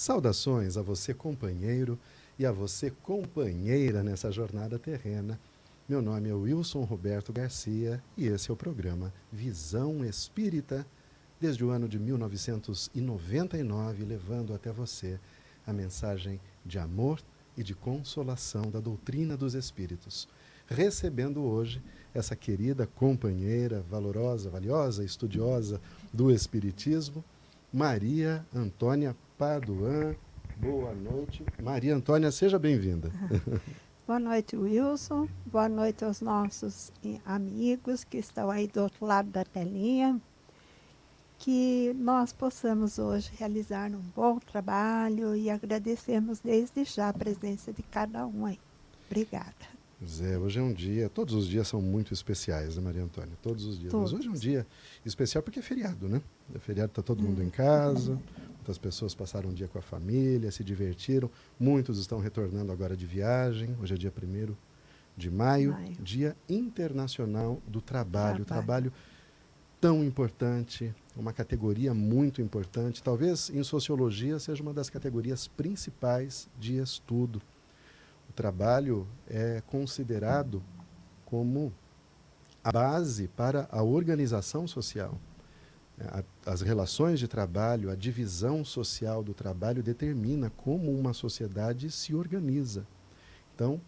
Saudações a você, companheiro, e a você, companheira, nessa jornada terrena. Meu nome é Wilson Roberto Garcia e esse é o programa Visão Espírita, desde o ano de 1999, levando até você a mensagem de amor e de consolação da doutrina dos Espíritos. Recebendo hoje essa querida companheira, valorosa, valiosa, estudiosa do Espiritismo, Maria Antônia Paduan. Boa noite. Maria Antônia, seja bem-vinda. Boa noite, Wilson. Boa noite aos nossos amigos que estão aí do outro lado da telinha. Que nós possamos hoje realizar um bom trabalho e agradecemos desde já a presença de cada um aí. Obrigada. Zé, hoje é um dia, todos os dias são muito especiais, né, Maria Antônia? Todos os dias. Todos. Mas hoje é um dia especial porque é feriado, né? É feriado, está todo mundo em casa, muitas pessoas passaram um dia com a família, se divertiram, muitos estão retornando agora de viagem. Hoje é dia 1 de maio, maio, Dia Internacional do Trabalho. Trabalho. Trabalho tão importante, uma categoria muito importante, talvez em sociologia seja uma das categorias principais de estudo o trabalho é considerado como a base para a organização social. As relações de trabalho, a divisão social do trabalho determina como uma sociedade se organiza. Então,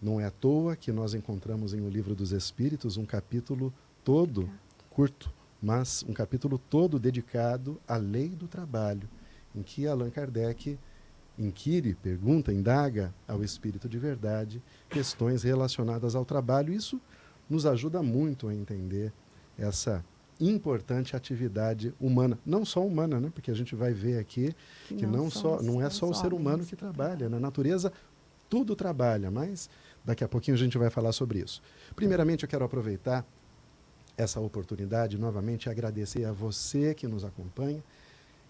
não é à toa que nós encontramos em O Livro dos Espíritos um capítulo todo, curto, mas um capítulo todo dedicado à lei do trabalho, em que Allan Kardec inquire, pergunta, indaga ao espírito de verdade questões relacionadas ao trabalho. Isso nos ajuda muito a entender essa importante atividade humana, não só humana, né? Porque a gente vai ver aqui que, que não, não só não é só o ser humano que trabalha, na natureza tudo trabalha, mas daqui a pouquinho a gente vai falar sobre isso. Primeiramente, eu quero aproveitar essa oportunidade novamente e agradecer a você que nos acompanha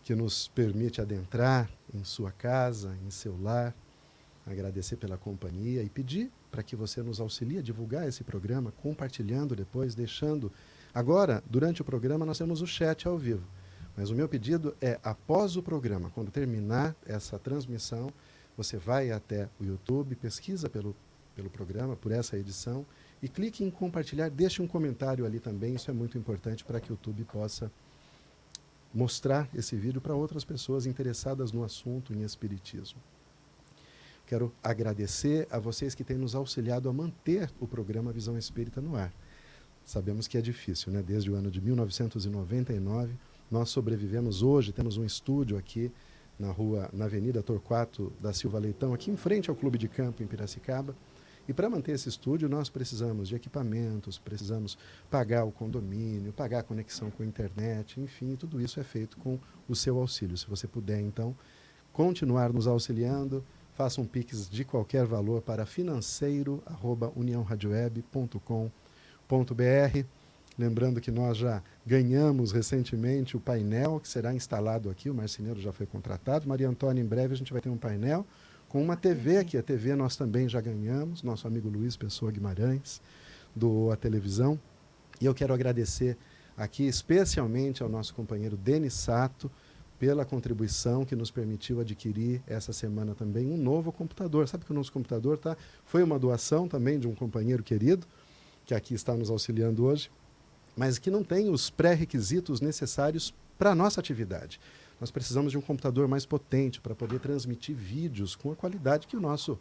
que nos permite adentrar em sua casa, em seu lar, agradecer pela companhia e pedir para que você nos auxilie a divulgar esse programa, compartilhando depois, deixando. Agora, durante o programa, nós temos o chat ao vivo. Mas o meu pedido é, após o programa, quando terminar essa transmissão, você vai até o YouTube, pesquisa pelo, pelo programa, por essa edição, e clique em compartilhar, deixe um comentário ali também, isso é muito importante para que o YouTube possa mostrar esse vídeo para outras pessoas interessadas no assunto em espiritismo. Quero agradecer a vocês que têm nos auxiliado a manter o programa Visão Espírita no ar. Sabemos que é difícil, né? Desde o ano de 1999, nós sobrevivemos hoje, temos um estúdio aqui na rua, na Avenida Torquato da Silva Leitão, aqui em frente ao Clube de Campo em Piracicaba. E para manter esse estúdio, nós precisamos de equipamentos, precisamos pagar o condomínio, pagar a conexão com a internet, enfim, tudo isso é feito com o seu auxílio. Se você puder, então, continuar nos auxiliando, faça um Pix de qualquer valor para financeiro.uniãoradioweb.com.br. Lembrando que nós já ganhamos recentemente o painel que será instalado aqui, o marceneiro já foi contratado. Maria Antônia, em breve a gente vai ter um painel com uma TV aqui. A TV nós também já ganhamos, nosso amigo Luiz Pessoa Guimarães doou a televisão. E eu quero agradecer aqui especialmente ao nosso companheiro Denis Sato pela contribuição que nos permitiu adquirir essa semana também um novo computador. Sabe que o nosso computador tá, foi uma doação também de um companheiro querido, que aqui está nos auxiliando hoje, mas que não tem os pré-requisitos necessários para a nossa atividade. Nós precisamos de um computador mais potente para poder transmitir vídeos com a qualidade que o nosso,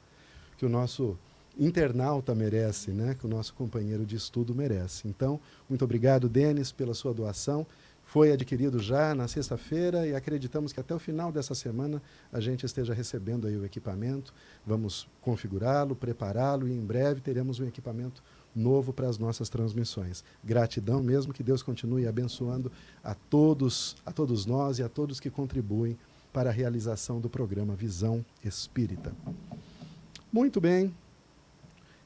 que o nosso internauta merece, né? que o nosso companheiro de estudo merece. Então, muito obrigado, Denis, pela sua doação. Foi adquirido já na sexta-feira e acreditamos que até o final dessa semana a gente esteja recebendo aí o equipamento. Vamos configurá-lo, prepará-lo e em breve teremos um equipamento novo para as nossas transmissões. Gratidão mesmo, que Deus continue abençoando a todos, a todos nós e a todos que contribuem para a realização do programa Visão Espírita. Muito bem.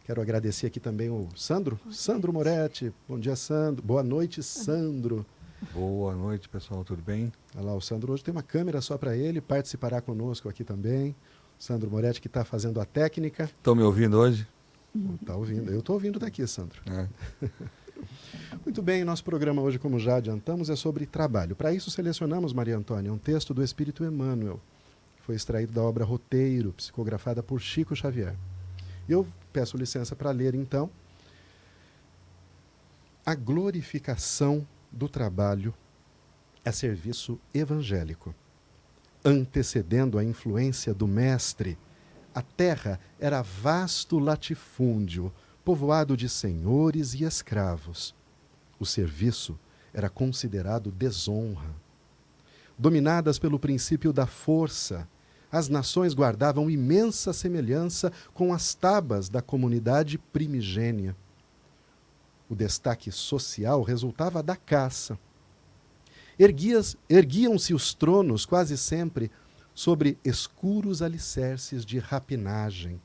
Quero agradecer aqui também o Sandro, Sandro Moretti. Bom dia, Sandro. Boa noite, Sandro. Boa noite, pessoal, tudo bem? Olha lá, o Sandro hoje tem uma câmera só para ele, participará conosco aqui também. Sandro Moretti que está fazendo a técnica. Estão me ouvindo hoje? Está ouvindo. Eu estou ouvindo daqui, Sandro. É. Muito bem, nosso programa hoje, como já adiantamos, é sobre trabalho. Para isso, selecionamos, Maria Antônia, um texto do Espírito Emmanuel, foi extraído da obra Roteiro, psicografada por Chico Xavier. Eu peço licença para ler, então, a glorificação do trabalho é serviço evangélico. Antecedendo a influência do Mestre, a terra era vasto latifúndio, povoado de senhores e escravos. O serviço era considerado desonra. Dominadas pelo princípio da força, as nações guardavam imensa semelhança com as tabas da comunidade primigênia. O destaque social resultava da caça. Erguiam-se os tronos quase sempre sobre escuros alicerces de rapinagem.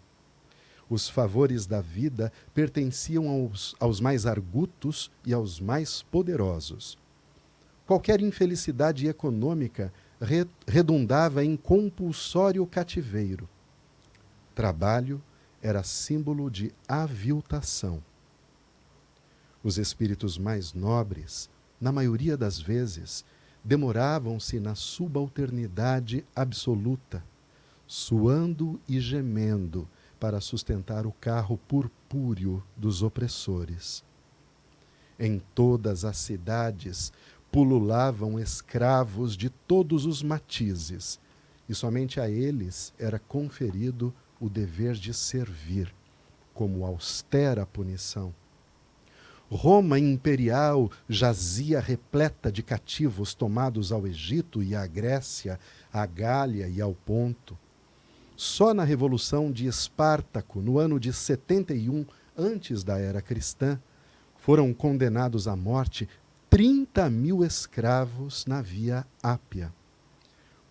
Os favores da vida pertenciam aos, aos mais argutos e aos mais poderosos. Qualquer infelicidade econômica re, redundava em compulsório cativeiro. Trabalho era símbolo de aviltação. Os espíritos mais nobres, na maioria das vezes, demoravam-se na subalternidade absoluta, suando e gemendo para sustentar o carro purpúreo dos opressores. Em todas as cidades pululavam escravos de todos os matizes, e somente a eles era conferido o dever de servir, como austera punição Roma imperial jazia repleta de cativos tomados ao Egito e à Grécia, à Gália e ao Ponto. Só na Revolução de Espartaco, no ano de 71 antes da era cristã, foram condenados à morte 30 mil escravos na Via Ápia,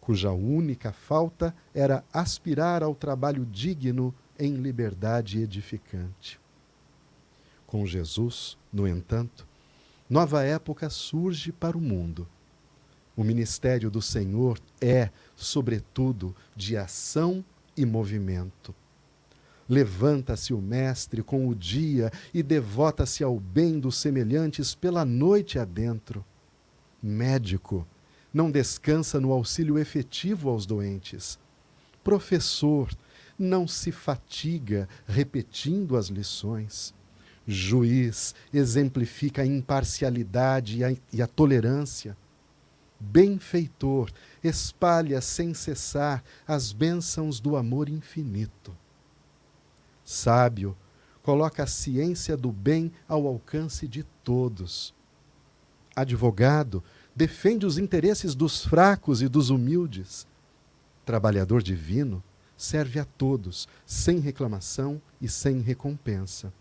cuja única falta era aspirar ao trabalho digno em liberdade edificante. Com Jesus, no entanto, nova época surge para o mundo. O ministério do Senhor é, sobretudo, de ação e movimento. Levanta-se o Mestre com o dia e devota-se ao bem dos semelhantes pela noite adentro. Médico, não descansa no auxílio efetivo aos doentes. Professor, não se fatiga repetindo as lições juiz, exemplifica a imparcialidade e a, e a tolerância. Benfeitor, espalha sem cessar as bênçãos do amor infinito. Sábio, coloca a ciência do bem ao alcance de todos. Advogado, defende os interesses dos fracos e dos humildes. Trabalhador divino, serve a todos, sem reclamação e sem recompensa.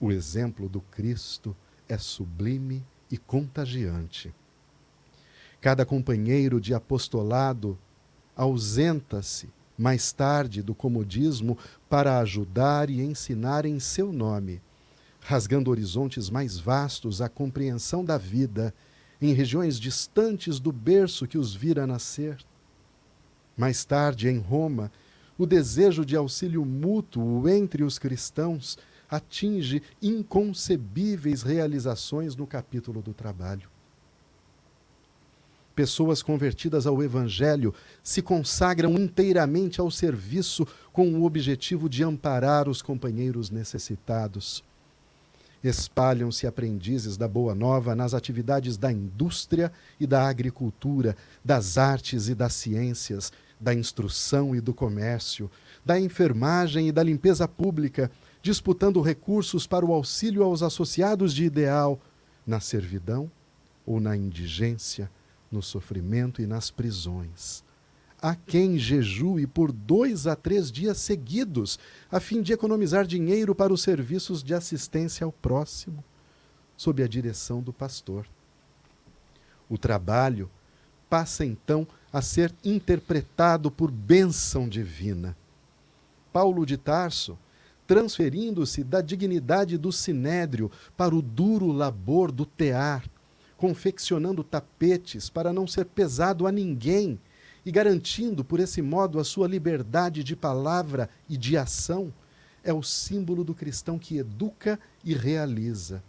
O exemplo do Cristo é sublime e contagiante. Cada companheiro de apostolado ausenta-se mais tarde do comodismo para ajudar e ensinar em seu nome, rasgando horizontes mais vastos à compreensão da vida em regiões distantes do berço que os vira nascer. Mais tarde, em Roma, o desejo de auxílio mútuo entre os cristãos atinge inconcebíveis realizações no capítulo do trabalho. Pessoas convertidas ao Evangelho se consagram inteiramente ao serviço com o objetivo de amparar os companheiros necessitados. Espalham-se aprendizes da Boa Nova nas atividades da indústria e da agricultura, das artes e das ciências, da instrução e do comércio, da enfermagem e da limpeza pública, disputando recursos para o auxílio aos associados de ideal na servidão ou na indigência, no sofrimento e nas prisões. Há quem jejue por dois a três dias seguidos, a fim de economizar dinheiro para os serviços de assistência ao próximo, sob a direção do pastor. O trabalho passa então a ser interpretado por bênção divina. Paulo de Tarso transferindo-se da dignidade do sinédrio para o duro labor do tear, confeccionando tapetes para não ser pesado a ninguém e garantindo por esse modo a sua liberdade de palavra e de ação, é o símbolo do cristão que educa e realiza,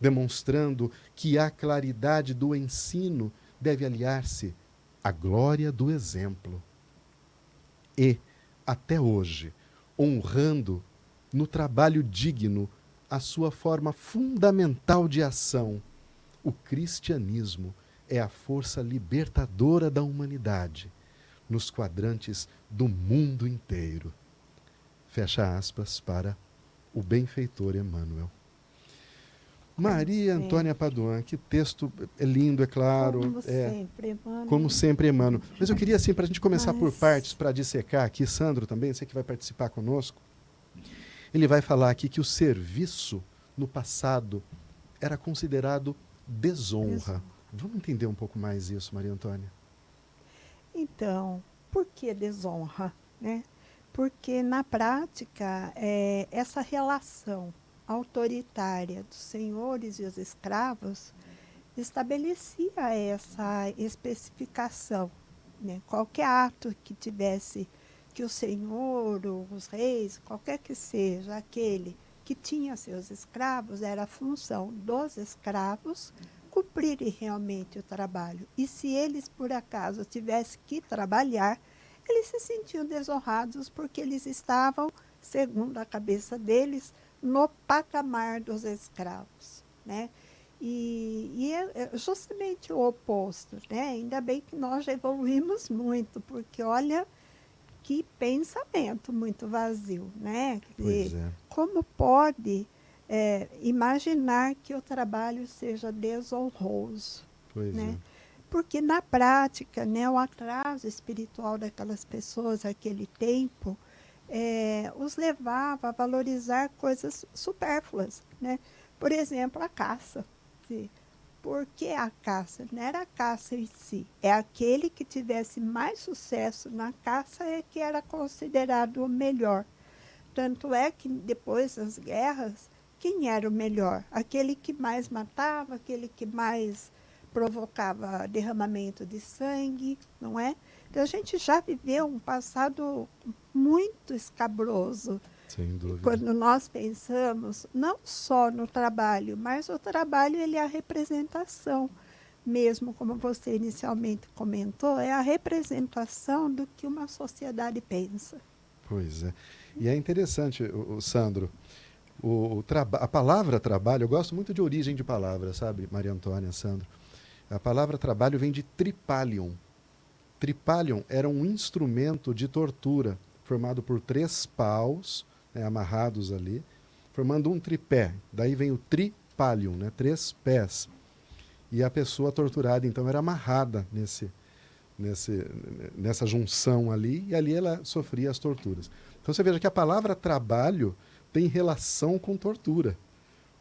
demonstrando que a claridade do ensino deve aliar-se à glória do exemplo. e, até hoje, honrando no trabalho digno a sua forma fundamental de ação. O cristianismo é a força libertadora da humanidade nos quadrantes do mundo inteiro. Fecha aspas para o benfeitor Emmanuel. Maria Antônia Paduan, que texto é lindo, é claro. Como é, sempre, Emmanuel. Como sempre, Emmanuel. Mas eu queria, assim, para a gente começar Mas... por partes, para dissecar aqui, Sandro também, você que vai participar conosco, ele vai falar aqui que o serviço no passado era considerado desonra. Vamos entender um pouco mais isso, Maria Antônia? Então, por que desonra? Né? Porque, na prática, é, essa relação autoritária dos senhores e os escravos estabelecia essa especificação. Né? Qualquer ato que tivesse que o senhor, os reis, qualquer que seja aquele que tinha seus escravos, era a função dos escravos cumprirem realmente o trabalho. E se eles, por acaso, tivessem que trabalhar, eles se sentiam desonrados porque eles estavam, segundo a cabeça deles, no patamar dos escravos. Né? E, e é, é justamente o oposto. Né? Ainda bem que nós evoluímos muito, porque olha que pensamento muito vazio, né? Dizer, é. Como pode é, imaginar que o trabalho seja desonroso, pois né? É. Porque na prática, né, o atraso espiritual daquelas pessoas naquele tempo é, os levava a valorizar coisas supérfluas, né? Por exemplo, a caça. Sim por que a caça? Não era a caça em si. É aquele que tivesse mais sucesso na caça é que era considerado o melhor. Tanto é que depois das guerras, quem era o melhor? Aquele que mais matava, aquele que mais provocava derramamento de sangue, não é? Então a gente já viveu um passado muito escabroso dúvida. Quando nós pensamos não só no trabalho, mas o trabalho ele é a representação, mesmo como você inicialmente comentou, é a representação do que uma sociedade pensa. Pois é. E é interessante, o, o Sandro, o, o a palavra trabalho, eu gosto muito de origem de palavra, sabe, Maria Antônia, Sandro? A palavra trabalho vem de tripalium. Tripalium era um instrumento de tortura formado por três paus né, amarrados ali, formando um tripé. Daí vem o tripalium, né, três pés. E a pessoa torturada, então, era amarrada nesse, nesse, nessa junção ali, e ali ela sofria as torturas. Então você veja que a palavra trabalho tem relação com tortura.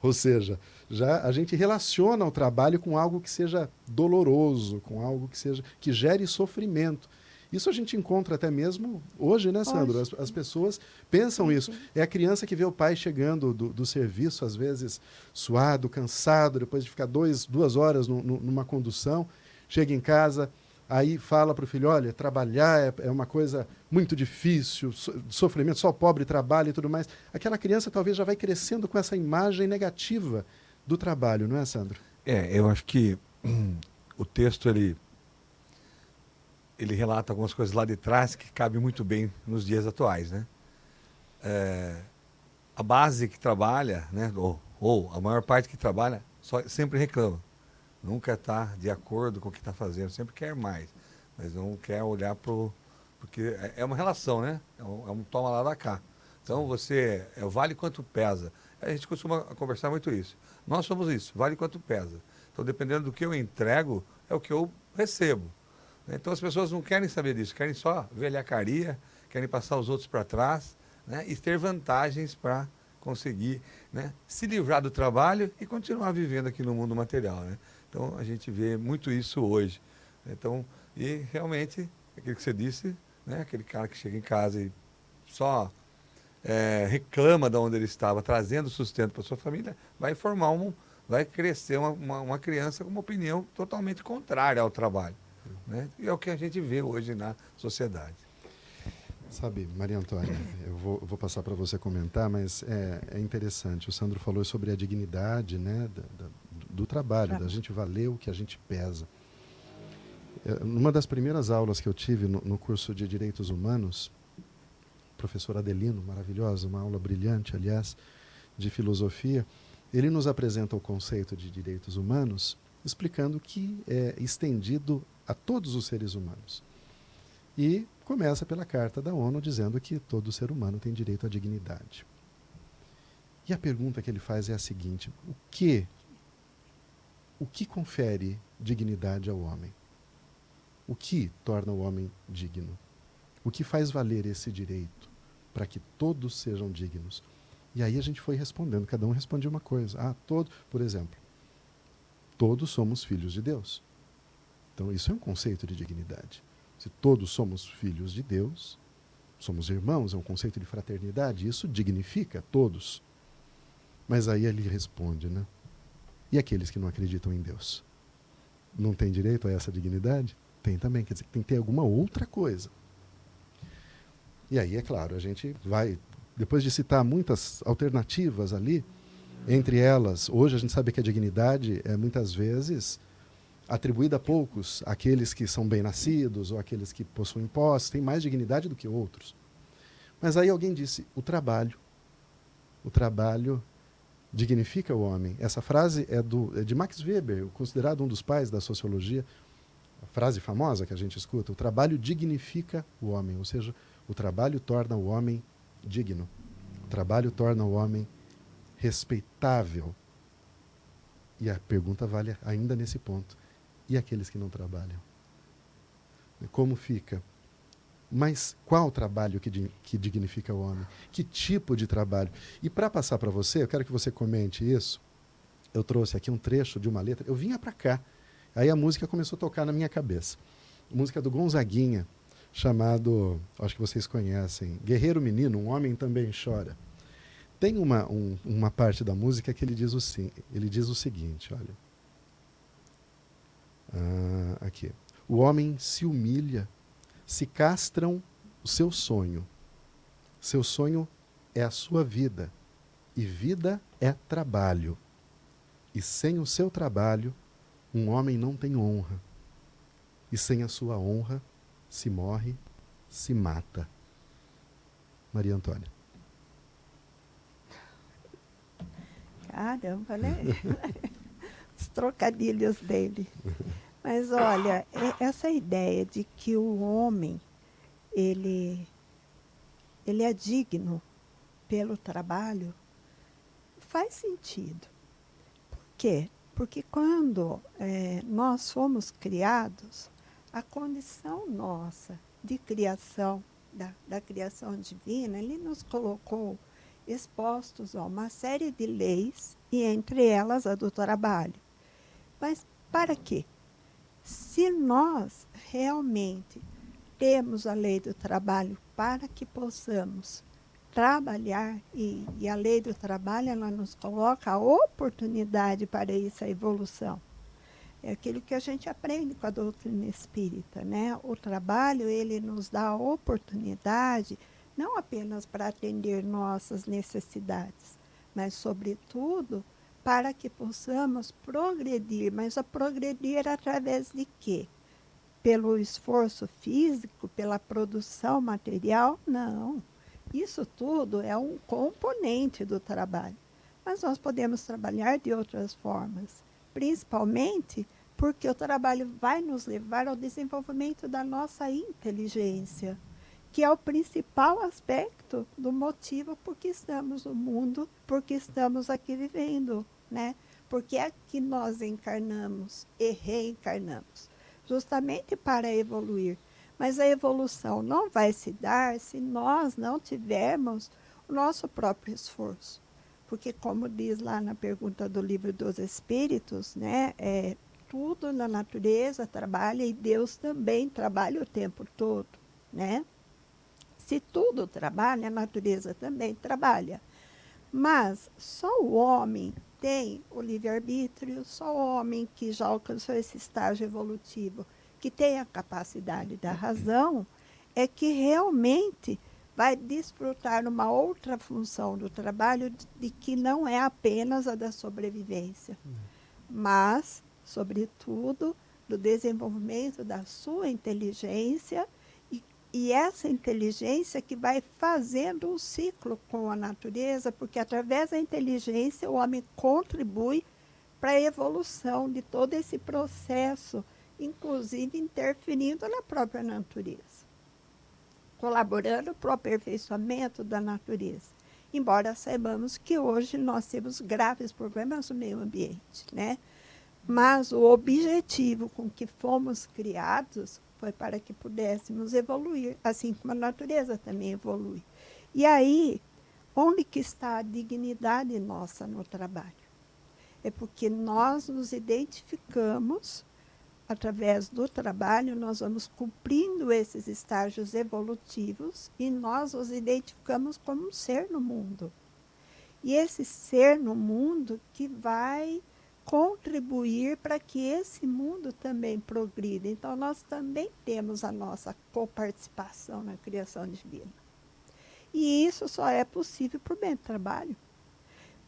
Ou seja, já a gente relaciona o trabalho com algo que seja doloroso, com algo que seja que gere sofrimento. Isso a gente encontra até mesmo hoje, né, Sandro? As, as, pessoas pensam isso. É a criança que vê o pai chegando do, do serviço, às vezes suado, cansado, depois de ficar dois, duas horas no, no, numa condução, chega em casa, aí fala para o filho: olha, trabalhar é, é, uma coisa muito difícil, so, sofrimento, só o pobre trabalha e tudo mais. Aquela criança talvez já vai crescendo com essa imagem negativa do trabalho, não é, Sandro? É, eu acho que hum, o texto ele ele relata algumas coisas lá de trás que cabem muito bem nos dias atuais, né? É, a base que trabalha, né, ou, ou, a maior parte que trabalha, só, sempre reclama. Nunca está de acordo com o que está fazendo, sempre quer mais, mas não quer olhar para o. Porque é, é uma relação, né? É um, é um, toma lá da cá. Então você. É, vale quanto pesa. A gente costuma conversar muito isso. Nós somos isso, vale quanto pesa. Então, dependendo do que eu entrego, é o que eu recebo. Né? Então as pessoas não querem saber disso, querem só velhacaria, querem passar os outros para trás né? e ter vantagens para conseguir né? se livrar do trabalho e continuar vivendo aqui no mundo material. Né? Então a gente vê muito isso hoje. Então, e realmente, aquilo que você disse, né? aquele cara que chega em casa e só é, reclama de onde ele estava, trazendo sustento para sua família, vai formar um, vai crescer uma, uma, uma criança com uma opinião totalmente contrária ao trabalho. Né? E é o que a gente vê hoje na sociedade. Sabe, Maria Antônia, eu vou, vou passar para você comentar, mas é, é, interessante. O Sandro falou sobre a dignidade né, da, da, do trabalho, da gente valer o que a gente pesa. É, numa das primeiras aulas que eu tive no, no curso de Direitos Humanos, professor Adelino, maravilhosa, uma aula brilhante, aliás, de filosofia, ele nos apresenta o conceito de direitos humanos, explicando que é estendido a todos os seres humanos. E começa pela Carta da ONU dizendo que todo ser humano tem direito à dignidade. E a pergunta que ele faz é a seguinte: o que o que confere dignidade ao homem? O que torna o homem digno? O que faz valer esse direito para que todos sejam dignos? E aí a gente foi respondendo, cada um respondia uma coisa. Ah, todo, por exemplo, todos somos filhos de Deus. Então isso é um conceito de dignidade. Se todos somos filhos de Deus, somos irmãos, é um conceito de fraternidade, isso dignifica todos. Mas aí ele responde, né? E aqueles que não acreditam em Deus? Não têm direito a essa dignidade? Tem também, quer dizer, tem que ter alguma outra coisa. E aí, é claro, a gente vai, depois de citar muitas alternativas ali, entre elas, hoje a gente sabe que a dignidade é muitas vezes atribuída a poucos, aqueles que são bem-nascidos ou aqueles que possuem posse, têm mais dignidade do que outros. Mas aí alguém disse: o trabalho. O trabalho dignifica o homem. Essa frase é, do, é de Max Weber, considerado um dos pais da sociologia a frase famosa que a gente escuta, o trabalho dignifica o homem, ou seja, o trabalho torna o homem digno. O trabalho torna o homem respeitável. E a pergunta vale ainda nesse ponto. E aqueles que não trabalham? Como fica? Mas qual trabalho que, que dignifica o homem? Que tipo de trabalho? E para passar para você, eu quero que você comente isso. Eu trouxe aqui um trecho de uma letra. Eu vinha para cá Aí a música começou a tocar na minha cabeça. música do Gonzaguinha, chamado, acho que vocês conhecem, Guerreiro Menino, um homem também chora. Tem uma, um, uma parte da música que ele diz o, ele diz o seguinte, olha. Ah, aqui. O homem se humilha, se castram o seu sonho. Seu sonho é a sua vida, e vida é trabalho. E sem o seu trabalho, um homem não tem honra, e sem a sua honra se morre, se mata. Maria Antônia. Caramba, né? Os trocadilhos dele. Mas olha, essa ideia de que o homem ele ele é digno pelo trabalho faz sentido. Por quê? Porque quando é, nós fomos criados, a condição nossa de criação, da, da criação divina, ele nos colocou expostos a uma série de leis, e entre elas a do trabalho. Mas para quê? Se nós realmente temos a lei do trabalho para que possamos trabalhar, e, e, a lei do trabalho ela nos coloca a oportunidade para essa evolução. É aquilo que a gente aprende com a doutrina espírita, né? O trabalho ele nos dá a oportunidade não apenas para atender nossas necessidades, mas sobretudo para que possamos progredir, mas a progredir através de quê? Pelo esforço físico, pela produção material? Não isso tudo é um componente do trabalho. Mas nós podemos trabalhar de outras formas, principalmente porque o trabalho vai nos levar ao desenvolvimento da nossa inteligência, que é o principal aspecto do motivo por que estamos no mundo, por que estamos aqui vivendo, né? Porque é que nós encarnamos e reencarnamos, justamente para evoluir. Mas a evolução não vai se dar se nós não tivermos o nosso próprio esforço. Porque, como diz lá na pergunta do livro dos Espíritos, né, é, tudo na natureza trabalha e Deus também trabalha o tempo todo. Né? Se tudo trabalha, a natureza também trabalha. Mas só o homem tem o livre-arbítrio, só o homem que já alcançou esse estágio evolutivo que tem a capacidade da razão, é que realmente vai desfrutar uma outra função do trabalho de, que não é apenas a da sobrevivência, mas, sobretudo, do desenvolvimento da sua inteligência e essa inteligência que vai fazendo um ciclo com a natureza, porque através da inteligência o homem contribui para a evolução de todo esse processo, inclusive interferindo na própria natureza, colaborando para o aperfeiçoamento da natureza. Embora saibamos que hoje nós temos graves problemas no meio ambiente, né? Mas o objetivo com que fomos criados foi para que pudéssemos evoluir, assim como a natureza também evolui. E aí, onde que está a dignidade nossa no trabalho? É porque nós nos identificamos através do trabalho, nós vamos cumprindo esses estágios evolutivos e nós os identificamos como um ser no mundo. E esse ser no mundo que vai contribuir para que esse mundo também progrida. Então, nós também temos a nossa coparticipação na criação divina. E isso só é possível por bem do trabalho.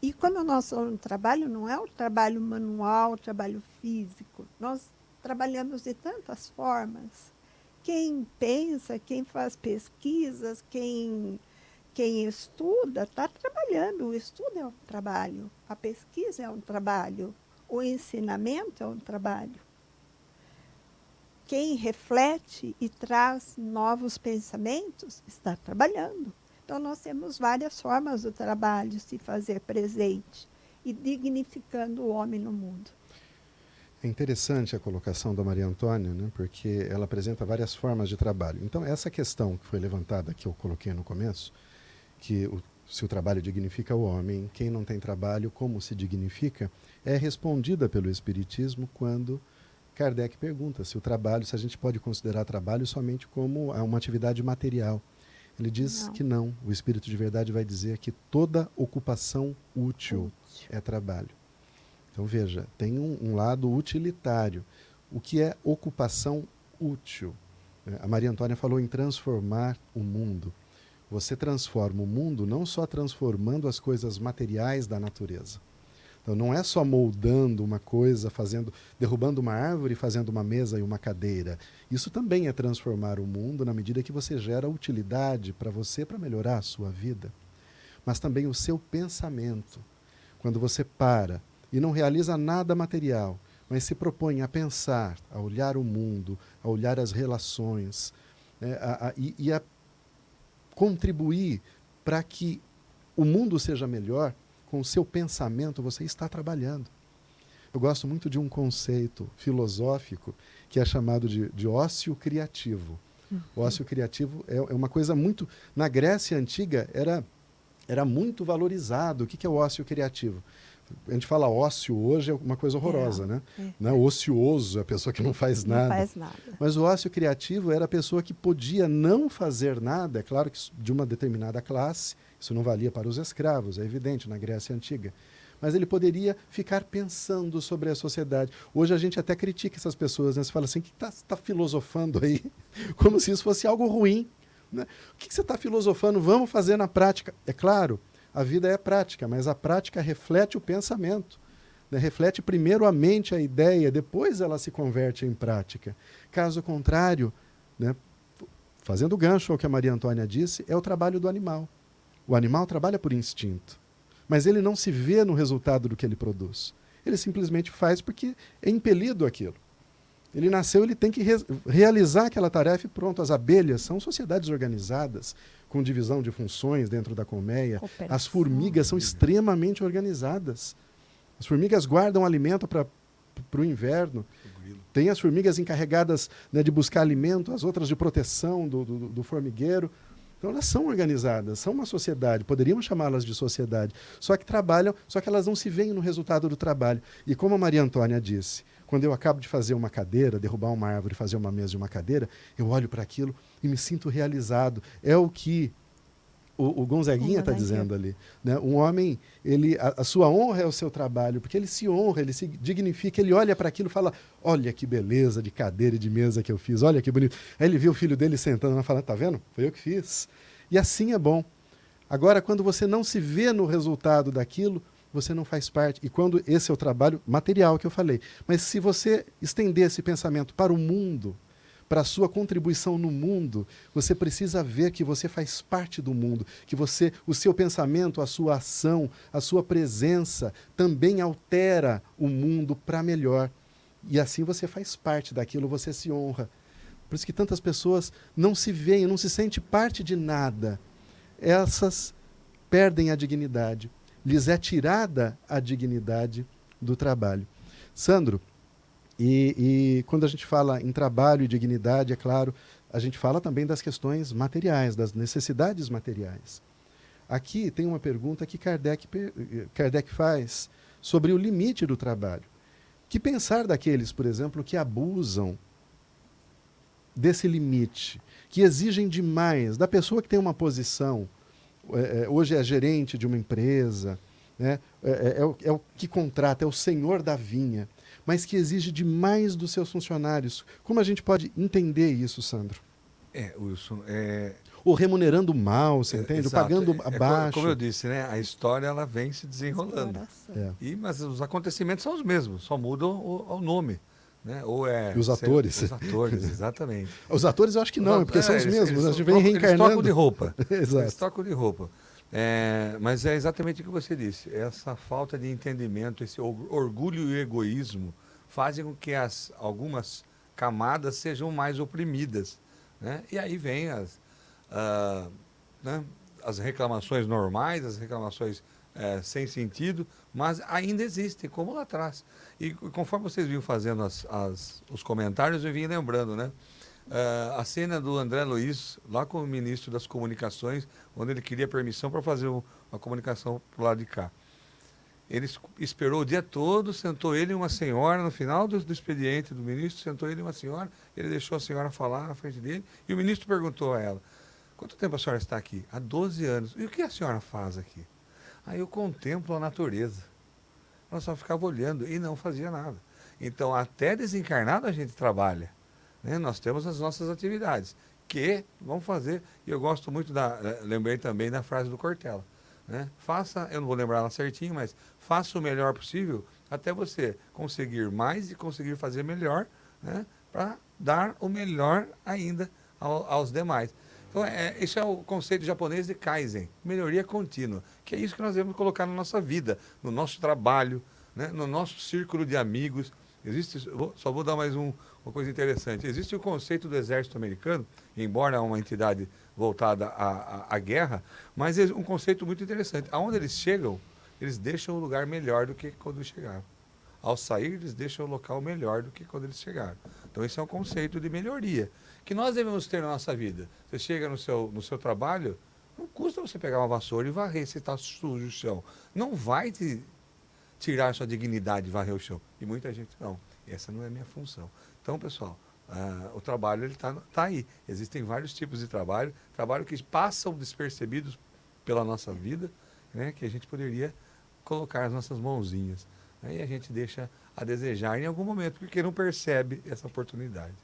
E quando nós falamos trabalho, não é o trabalho manual, o trabalho físico. Nós trabalhamos de tantas formas. Quem pensa, quem faz pesquisas, quem, quem estuda, está trabalhando. O estudo é um trabalho, a pesquisa é um trabalho, o ensinamento é um trabalho. Quem reflete e traz novos pensamentos está trabalhando. Então, nós temos várias formas do trabalho se fazer presente e dignificando o homem no mundo. É interessante a colocação da Maria Antônia, né, porque ela apresenta várias formas de trabalho. Então, essa questão que foi levantada, que eu coloquei no começo, que o, se o trabalho dignifica o homem, quem não tem trabalho, como se dignifica, é respondida pelo Espiritismo quando Kardec pergunta se o trabalho, se a gente pode considerar trabalho somente como uma atividade material. Ele diz não. que não. O Espírito de Verdade vai dizer que toda ocupação útil, útil. é trabalho. Então veja, tem um, um, lado utilitário. O que é ocupação útil? É, a Maria Antônia falou em transformar o mundo. Você transforma o mundo não só transformando as coisas materiais da natureza, então não é só moldando uma coisa, fazendo, derrubando uma árvore, fazendo uma mesa e uma cadeira. Isso também é transformar o mundo na medida que você gera utilidade para você para melhorar a sua vida. Mas também o seu pensamento. Quando você para e não realiza nada material, mas se propõe a pensar, a olhar o mundo, a olhar as relações né, a, a, e, e a contribuir para que o mundo seja melhor, com o seu pensamento, você está trabalhando. Eu gosto muito de um conceito filosófico que é chamado de, de ócio criativo. Uhum. O ócio criativo é, é, uma coisa muito. Na Grécia Antiga era, era muito valorizado. O que, que é o ócio criativo? A gente fala ócio hoje é uma coisa horrorosa, é, né? É. Não é ocioso, é a pessoa que não faz não nada. Faz nada. Mas o ócio criativo era a pessoa que podia não fazer nada, é claro que de uma determinada classe, isso não valia para os escravos, é evidente, na Grécia Antiga. Mas ele poderia ficar pensando sobre a sociedade. Hoje a gente até critica essas pessoas, né? Você fala assim, que está tá filosofando aí? Como se isso fosse algo ruim. Né? O que, que você está filosofando? Vamos fazer na prática. É claro, a vida é prática, mas a prática reflete o pensamento. Né? Reflete primeiro a mente, a ideia, depois ela se converte em prática. Caso contrário, né? fazendo gancho ao que a Maria Antônia disse, é o trabalho do animal. O animal trabalha por instinto, mas ele não se vê no resultado do que ele produz. Ele simplesmente faz porque é impelido aquilo. Ele nasceu, ele tem que re realizar aquela tarefa e pronto. As abelhas são sociedades organizadas, com divisão de funções dentro da colmeia. As formigas são extremamente organizadas. As formigas guardam alimento para o inverno. Tem as formigas encarregadas né, de buscar alimento, as outras de proteção do, do, do formigueiro. Então elas são organizadas, são uma sociedade, poderíamos chamá-las de sociedade, só que trabalham, só que elas não se veem no resultado do trabalho. E como a Maria Antônia disse, quando eu acabo de fazer uma cadeira, derrubar uma árvore, fazer uma mesa e uma cadeira, eu olho para aquilo e me sinto realizado. É o que o, o Gonzaguinha está dizendo ali. Né? Um homem, ele, a, a, sua honra é o seu trabalho, porque ele se honra, ele se dignifica, ele olha para aquilo e fala: Olha que beleza de cadeira e de mesa que eu fiz, olha que bonito. Aí ele vê o filho dele sentando e fala: Tá vendo? Foi eu que fiz. E assim é bom. Agora, quando você não se vê no resultado daquilo, você não faz parte. E quando esse é o trabalho material que eu falei. Mas se você estender esse pensamento para o mundo, para a sua contribuição no mundo, você precisa ver que você faz parte do mundo, que você, o seu pensamento, a sua ação, a sua presença também altera o mundo para melhor. E assim você faz parte daquilo, você se honra. Por isso que tantas pessoas não se veem, não se sentem parte de nada. Essas perdem a dignidade. Lhes é tirada a dignidade do trabalho. Sandro, e, e, quando a gente fala em trabalho e dignidade, é claro, a gente fala também das questões materiais, das necessidades materiais. Aqui tem uma pergunta que Kardec, Kardec faz sobre o limite do trabalho. Que pensar daqueles, por exemplo, que abusam desse limite, que exigem demais da pessoa que tem uma posição, é, é hoje é gerente de uma empresa, né? É, é, é, o, é o que contrata, é o senhor da vinha, mas que exige demais dos seus funcionários. Como a gente pode entender isso, Sandro? É, Wilson, é... Ou remunerando mal, você é, entende? Ou pagando é, abaixo. como eu disse, né? A história ela vem se desenrolando. E, mas os acontecimentos são os mesmos, só mudam o, o nome. Né? Ou é, os atores. Os atores, exatamente. os atores eu acho que não, porque são os mesmos. Eles, a gente vem reencarnando. Eles tocam de roupa. Exato. Eles de roupa. É, mas é exatamente o que você disse. Essa falta de entendimento, esse orgulho e egoísmo fazem com que as, algumas camadas sejam mais oprimidas. Né? E aí vem as, uh, né? as reclamações normais, as reclamações é, sem sentido, mas ainda existem, como lá atrás. E conforme vocês vinham fazendo as, as, os comentários, eu vim lembrando, né? Uh, a cena do André Luiz, lá com o ministro das Comunicações, onde ele queria permissão para fazer uma comunicação para o lado de cá. Ele esperou o dia todo, sentou ele e uma senhora, no final do, do, expediente do ministro, sentou ele e uma senhora, ele deixou a senhora falar na frente dele, e o ministro perguntou a ela, quanto tempo a senhora está aqui? Há 12 anos. E o que a senhora faz aqui? Aí eu contemplo a natureza. Ela só ficava olhando e não fazia nada. Então, até desencarnado a gente trabalha. Né? Nós temos as nossas atividades, que vamos fazer, e eu gosto muito da, eh, lembrei também da frase do Cortella, né? faça, eu não vou lembrar ela certinho, mas faça o melhor possível até você conseguir mais e conseguir fazer melhor, né? para dar o melhor ainda ao, aos demais. Então, é, esse é o conceito japonês de Kaizen, melhoria contínua, que é isso que nós devemos colocar na nossa vida, no nosso trabalho, né? no nosso círculo de amigos. Existe, só vou dar mais um, uma coisa interessante. Existe o conceito do exército americano, embora uma entidade voltada à, à, à guerra, mas é um conceito muito interessante. Aonde eles chegam, eles deixam o lugar melhor do que quando chegaram. Ao sair, eles deixam o local melhor do que quando eles chegaram. Então, esse é um conceito de melhoria que nós devemos ter na nossa vida. Você chega no seu, no seu trabalho, não custa você pegar uma vassoura e varrer se está sujo o chão. Não vai te tirar sua dignidade varrer o chão. E muita gente não. Essa não é a minha função. Então, pessoal, uh, o trabalho ele está tá aí. Existem vários tipos de trabalho, trabalho que passam despercebidos pela nossa vida, né, que a gente poderia colocar as nossas mãozinhas. Aí a gente deixa a desejar em algum momento, porque não percebe essa oportunidade.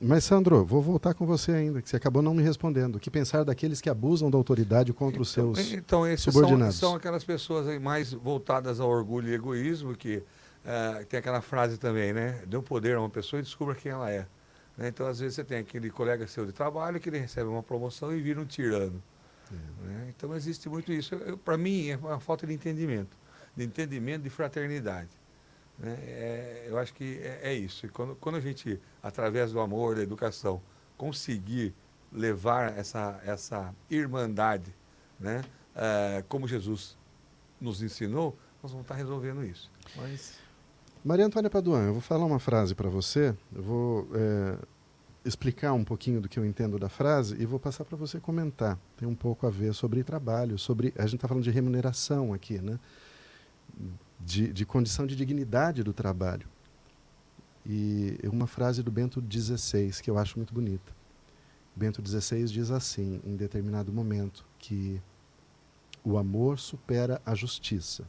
Mas, Sandro, vou voltar com você ainda, que você acabou não me respondendo. O que pensar daqueles que abusam da autoridade contra então, os seus então, esses subordinados? São, são aquelas pessoas mais voltadas ao orgulho e egoísmo que Uh, tem aquela frase também, né? Dê um poder a uma pessoa e descubra quem ela é. Né? Então, às vezes, você tem aquele colega seu de trabalho que ele recebe uma promoção e vira um tirano. É. Né? Então, existe muito isso. Para mim, é uma falta de entendimento. De entendimento, de fraternidade. Né? É, eu acho que é, é, isso. E quando, quando a gente, através do amor, da educação, conseguir levar essa, essa irmandade, né? Uh, como Jesus nos ensinou, nós vamos estar resolvendo isso. Mas... Maria Antônia Paduan, eu vou falar uma frase para você, eu vou é, explicar um pouquinho do que eu entendo da frase e vou passar para você comentar. Tem um pouco a ver sobre trabalho, sobre. A gente está falando de remuneração aqui, né? De, de condição de dignidade do trabalho. E uma frase do Bento XVI que eu acho muito bonita. Bento XVI diz assim, em determinado momento, que o amor supera a justiça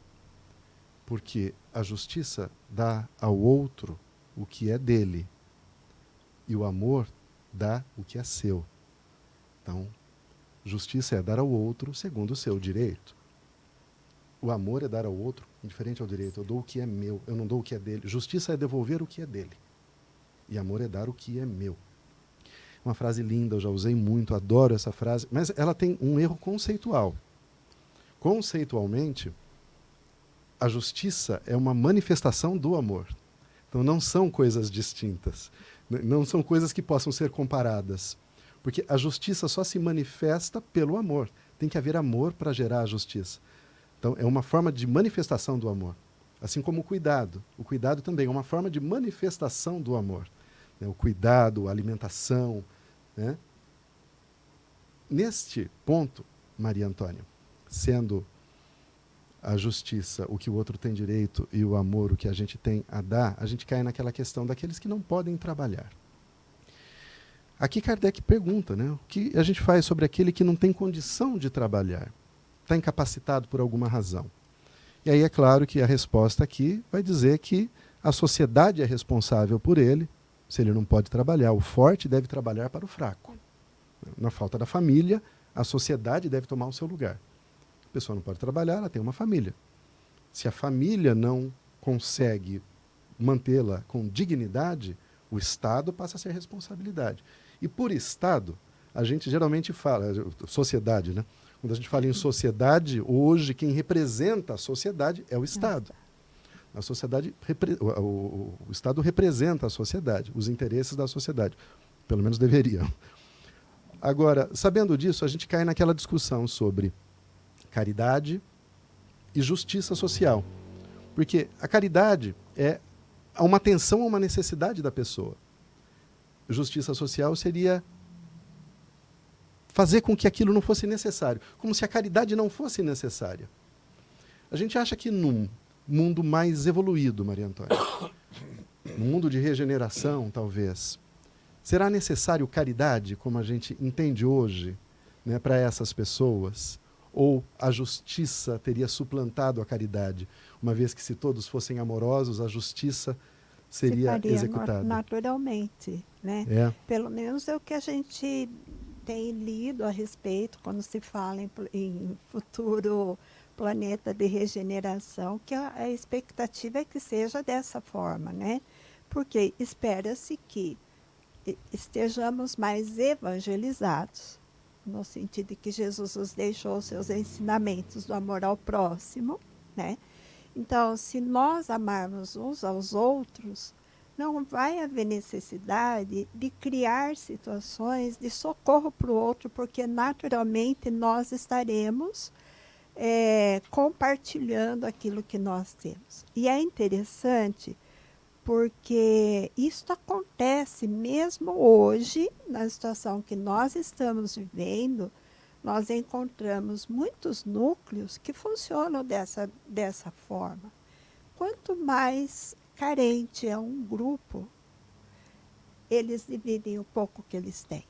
porque a justiça dá ao outro o que é dele e o amor dá o que é seu. Então, justiça é dar ao outro segundo o seu direito. O amor é dar ao outro indiferente ao direito. Eu dou o que é meu, eu não dou o que é dele. Justiça é devolver o que é dele. E amor é dar o que é meu. Uma frase linda, eu já usei muito, adoro essa frase, mas ela tem um erro conceitual. Conceitualmente, a justiça é uma manifestação do amor. Então não são coisas distintas. Não são coisas que possam ser comparadas. Porque a justiça só se manifesta pelo amor. Tem que haver amor para gerar a justiça. Então é uma forma de manifestação do amor. Assim como o cuidado. O cuidado também é uma forma de manifestação do amor. Né? O cuidado, a alimentação. Né? Neste ponto, Maria Antônia, sendo a justiça, o que o outro tem direito e o amor, o que a gente tem a dar, a gente cai naquela questão daqueles que não podem trabalhar. Aqui Kardec pergunta, né, o que a gente faz sobre aquele que não tem condição de trabalhar, está incapacitado por alguma razão. E aí é claro que a resposta aqui vai dizer que a sociedade é responsável por ele, se ele não pode trabalhar. O forte deve trabalhar para o fraco. Na falta da família, a sociedade deve tomar o seu lugar. A pessoa não pode trabalhar, ela tem uma família. Se a família não consegue mantê-la com dignidade, o Estado passa a ser responsabilidade. E por Estado, a gente geralmente fala, sociedade, né? Quando a gente fala em sociedade, hoje quem representa a sociedade é o Estado. A sociedade, o, o, o Estado representa a sociedade, os interesses da sociedade. Pelo menos deveriam. Agora, sabendo disso, a gente cai naquela discussão sobre caridade e justiça social. Porque a caridade é uma atenção a uma necessidade da pessoa. Justiça social seria fazer com que aquilo não fosse necessário, como se a caridade não fosse necessária. A gente acha que num mundo mais evoluído, Maria Antônia, num mundo de regeneração, talvez, será necessário caridade, como a gente entende hoje, né, para essas pessoas? ou a justiça teria suplantado a caridade, uma vez que se todos fossem amorosos, a justiça seria se executada. naturalmente, né? É. Pelo menos é o que a gente tem lido a respeito quando se fala em, em futuro planeta de regeneração, que a, a expectativa é que seja dessa forma, né? Porque espera-se que estejamos mais evangelizados, no sentido de que Jesus nos deixou seus ensinamentos do amor ao próximo, né? Então, se nós amarmos uns aos outros, não vai haver necessidade de criar situações de socorro para o outro, porque naturalmente nós estaremos é, compartilhando aquilo que nós temos. E é interessante porque isso acontece mesmo hoje, na situação que nós estamos vivendo, nós encontramos muitos núcleos que funcionam dessa, dessa forma. Quanto mais carente é um grupo, eles dividem o pouco que eles têm.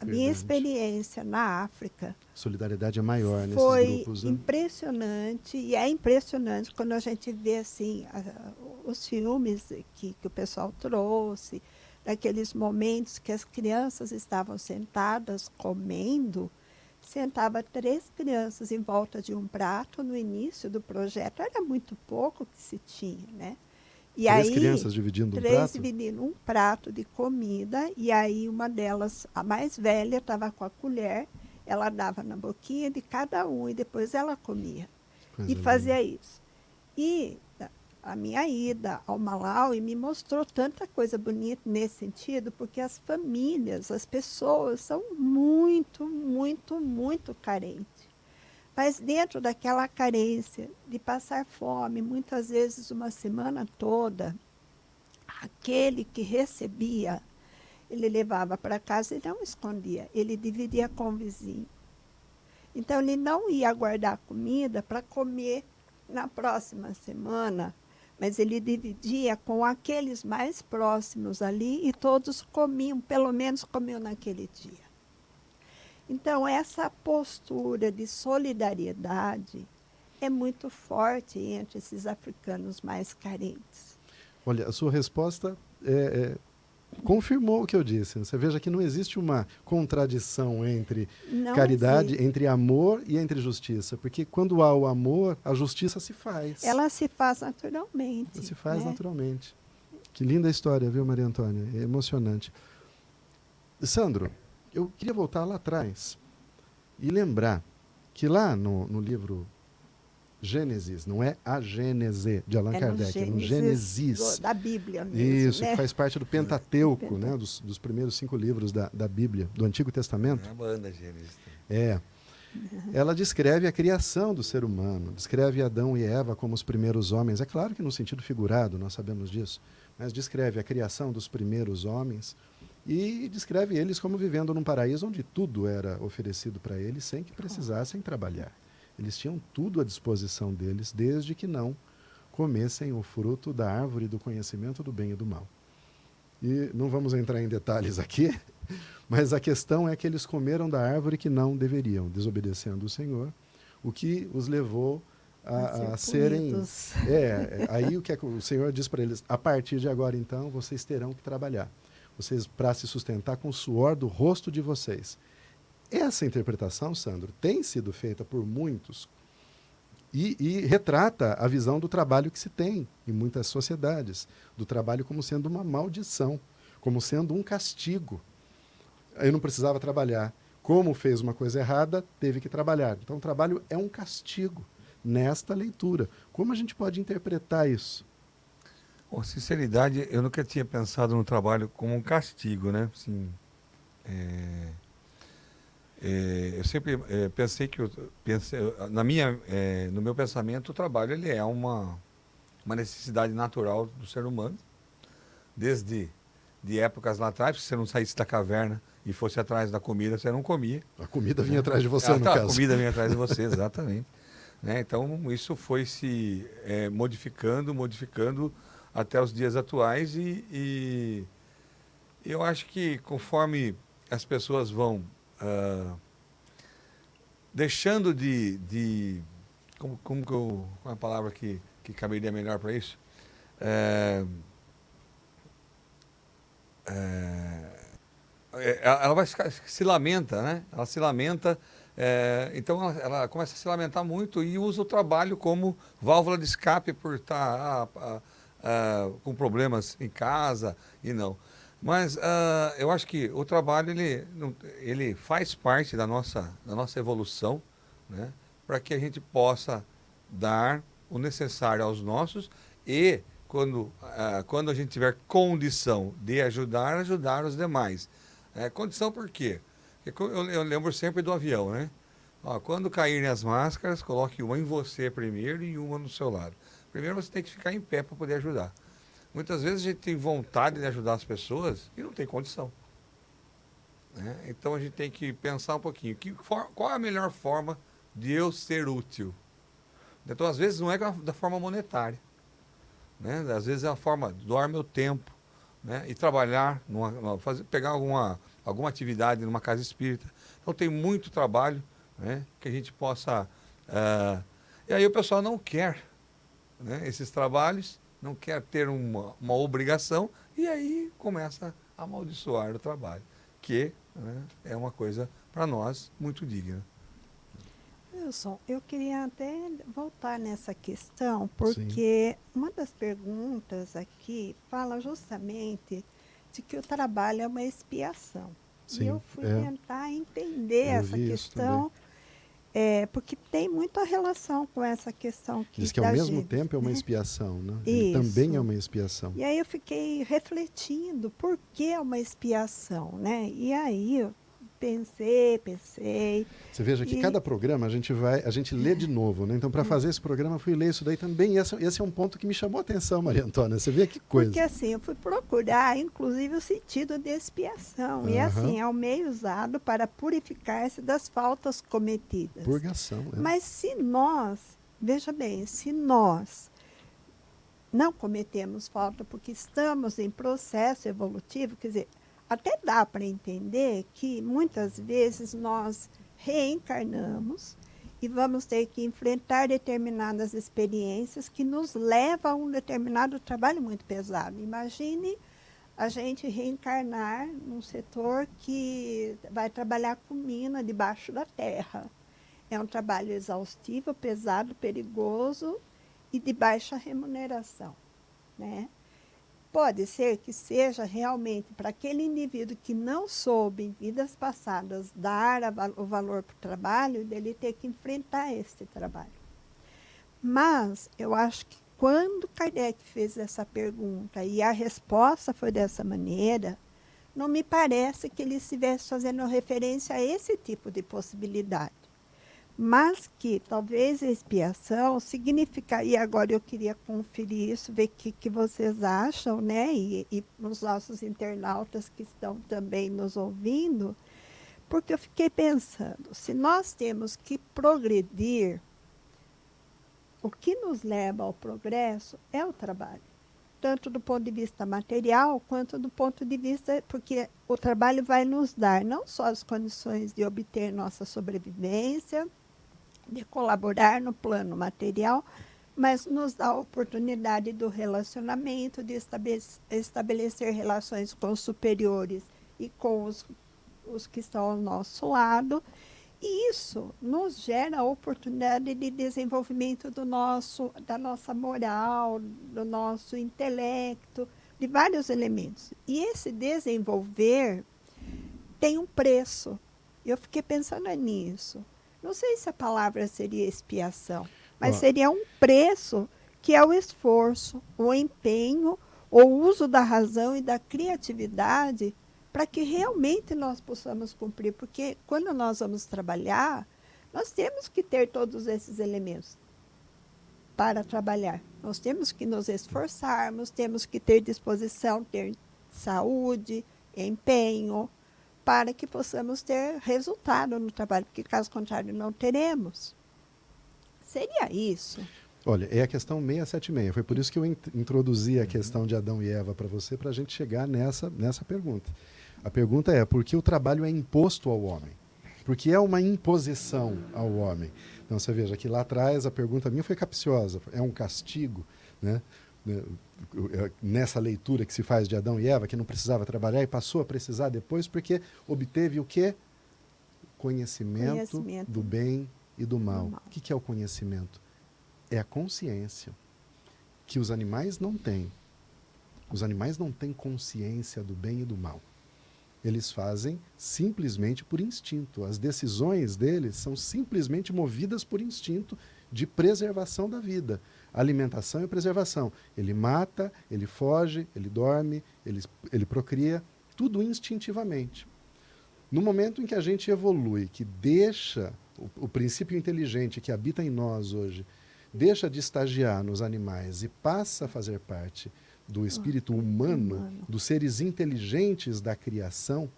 A minha experiência na África. Solidariedade é maior nesses foi grupos. Né? impressionante e é impressionante quando a gente vê assim a, os filmes que, que o pessoal trouxe, daqueles momentos que as crianças estavam sentadas comendo, sentava três crianças em volta de um prato no início do projeto. Era muito pouco que se tinha, né? E três aí, crianças dividindo um prato? Três dividindo um prato de comida, e aí uma delas, a mais velha, estava com a colher, ela dava na boquinha de cada um e depois ela comia. Coisa e fazia linda. isso. E a minha ida ao Malawi me mostrou tanta coisa bonita nesse sentido, porque as famílias, as pessoas são muito, muito, muito carentes. Mas dentro daquela carência de passar fome, muitas vezes uma semana toda, aquele que recebia, ele levava para casa e não escondia, ele dividia com o vizinho. Então ele não ia guardar comida para comer na próxima semana, mas ele dividia com aqueles mais próximos ali e todos comiam, pelo menos comiam naquele dia. Então, essa postura de solidariedade é muito forte entre esses africanos mais carentes. Olha, a sua resposta é, é, confirmou o que eu disse. Você veja que não existe uma contradição entre não caridade, existe. entre amor e entre justiça. Porque quando há o amor, a justiça se faz. Ela se faz naturalmente. Ela se faz né? naturalmente. Que linda história, viu, Maria Antônia? É emocionante. Sandro, eu queria voltar lá atrás e lembrar que lá no, no livro Gênesis, não é a Gênese de Allan É Kardec, é no Gênesis da Bíblia mesmo, Isso, né? que faz parte do Pentateuco, Pentateuco. né? Dos, dos primeiros cinco livros da, da Bíblia, do Antigo Testamento. É a banda Gênesis. É. Ela descreve a criação do ser humano, descreve Adão e Eva como os primeiros homens. É claro que no sentido figurado, nós sabemos disso, mas descreve a criação dos primeiros homens e descreve eles como vivendo num paraíso onde tudo era oferecido para eles sem que precisassem trabalhar. Eles tinham tudo à disposição deles, desde que não comessem o fruto da árvore do conhecimento do bem e do mal. E não vamos entrar em detalhes aqui, mas a questão é que eles comeram da árvore que não deveriam, desobedecendo o Senhor, o que os levou a, a ser serem. É, é, aí o que é que o Senhor diz para eles: a partir de agora, então, vocês terão que trabalhar. Vocês para se sustentar com o suor do rosto de vocês. Essa interpretação, Sandro, tem sido feita por muitos e, e retrata a visão do trabalho que se tem em muitas sociedades, do trabalho como sendo uma maldição, como sendo um castigo. Eu não precisava trabalhar. Como fez uma coisa errada, teve que trabalhar. Então, o trabalho é um castigo nesta leitura. Como a gente pode interpretar isso? Com sinceridade, eu nunca tinha pensado no trabalho como um castigo, né? Assim, é, é, eu sempre é, pensei que, eu, pensei, na minha, é, no meu pensamento, o trabalho ele é uma, uma necessidade natural do ser humano, desde de épocas lá atrás, se você não saísse da caverna e fosse atrás da comida, você não comia. A comida vinha atrás de você, Ah, no tá, caso. A comida vem atrás de você, exatamente. Né? Então, isso foi se é, modificando, modificando até os dias atuais e, e eu acho que conforme as pessoas vão ah, deixando de, de como, como que eu, qual é a palavra que, que caberia melhor para isso? É, é, é, ela vai ficar, se lamenta, né? Ela se lamenta, é, então ela, ela começa a se lamentar muito e usa o trabalho como válvula de escape por estar ah, ah, ah, com problemas em casa e não. Mas ah, eu acho que o trabalho ele, ele faz parte da nossa, da nossa evolução, né? Para que a gente possa dar o necessário aos nossos e quando, ah, quando a gente tiver condição de ajudar, ajudar os demais. É, condição por quê? Eu, eu lembro sempre do avião, né? Ó, quando caírem as máscaras, coloque uma em você primeiro e uma no seu lado. Primeiro você tem que ficar em pé para poder ajudar. Muitas vezes a gente tem vontade de ajudar as pessoas e não tem condição. né? Então a gente tem que pensar um pouquinho. Que for- qual é a melhor forma de eu ser útil? Então, às vezes, não é da forma monetária. Né? Às vezes é a forma de doar meu tempo né? e trabalhar, numa, fazer, pegar alguma, alguma atividade numa casa espírita. Então, tem muito trabalho né? que a gente possa. ah, e aí o pessoal não quer né? esses trabalhos, não quer ter uma, uma obrigação, e aí começa a amaldiçoar o trabalho, que né, é uma coisa para nós muito digna. Wilson, eu queria até voltar nessa questão, porque uma das perguntas aqui fala justamente de que o trabalho é uma expiação. Sim, e eu fui é. tentar entender Eu essa questão, é, porque tem muita relação com essa questão que Diz que ao mesmo gente, tempo é uma né? expiação, né? Ele também é uma expiação. E aí eu fiquei refletindo por que é uma expiação, né? E aí eu pensei, pensei. Você veja que E- cada programa a gente vai, a gente lê de novo, né? Então, Hum. para fazer esse programa, eu fui ler isso daí também. E esse, esse é um ponto que me chamou a atenção, Maria Antônia. Você vê que coisa. Porque assim, eu fui procurar, inclusive, o sentido de expiação. E Aham. assim, é o meio usado para purificar-se das faltas cometidas. Purgação. né? Mas se nós, veja bem, se nós não cometemos falta porque estamos em processo evolutivo, quer dizer, até dá para entender que muitas vezes nós reencarnamos e vamos ter que enfrentar determinadas experiências que nos levam a um determinado trabalho muito pesado. Imagine a gente reencarnar num setor que vai trabalhar com mina debaixo da terra. É um trabalho exaustivo, pesado, perigoso e de baixa remuneração, né? Pode ser que seja realmente para aquele indivíduo que não soube em vidas passadas dar o valor para o trabalho, dele ter que enfrentar este trabalho. Mas eu acho que quando Kardec fez essa pergunta e a resposta foi dessa maneira, não me parece que ele estivesse fazendo referência a esse tipo de possibilidade. Mas que talvez expiação significa, e agora eu queria conferir isso, ver o que, que vocês acham, né? E, e os nossos internautas que estão também nos ouvindo, porque eu fiquei pensando, se nós temos que progredir, o que nos leva ao progresso é o trabalho tanto do ponto de vista material quanto do ponto de vista, porque o trabalho vai nos dar não só as condições de obter nossa sobrevivência, de colaborar no plano material, mas nos dá a oportunidade do relacionamento, de estabelecer relações com os superiores e com os, os que estão ao nosso lado e isso nos gera a oportunidade de desenvolvimento do nosso, da nossa moral, do nosso intelecto, de vários elementos. E esse desenvolver tem um preço. Eu fiquei pensando nisso. Não sei se a palavra seria expiação, mas seria um preço que é o esforço, o empenho, o uso da razão e da criatividade para que realmente nós possamos cumprir, porque quando nós vamos trabalhar, nós temos que ter todos esses elementos para trabalhar. Nós temos que nos esforçarmos, temos que ter disposição, ter saúde, empenho, para que possamos ter resultado no trabalho, porque caso contrário não teremos. Seria isso. Olha, é a questão 676. Foi por isso que eu introduzi a questão de Adão e Eva para você, para a gente chegar nessa, nessa pergunta. A pergunta é: por que o trabalho é imposto ao homem? Porque é uma imposição ao homem. Então você veja que lá atrás a pergunta minha foi capciosa: é um castigo, né? Né é, nessa leitura que se faz de Adão e Eva, que não precisava trabalhar e passou a precisar depois, porque obteve o quê? Conhecimento, conhecimento. do bem e do mal. mal. O que é o conhecimento? É a consciência que os animais não têm. Os animais não têm consciência do bem e do mal eles fazem simplesmente por instinto. As decisões deles são simplesmente movidas por instinto de preservação da vida. Alimentação e preservação. Ele mata, ele foge, ele dorme, ele, ele procria, tudo instintivamente. No momento em que a gente evolui, que deixa o, o princípio inteligente que habita em nós hoje, deixa de estagiar nos animais e passa a fazer parte do espírito humano, dos seres inteligentes da criação,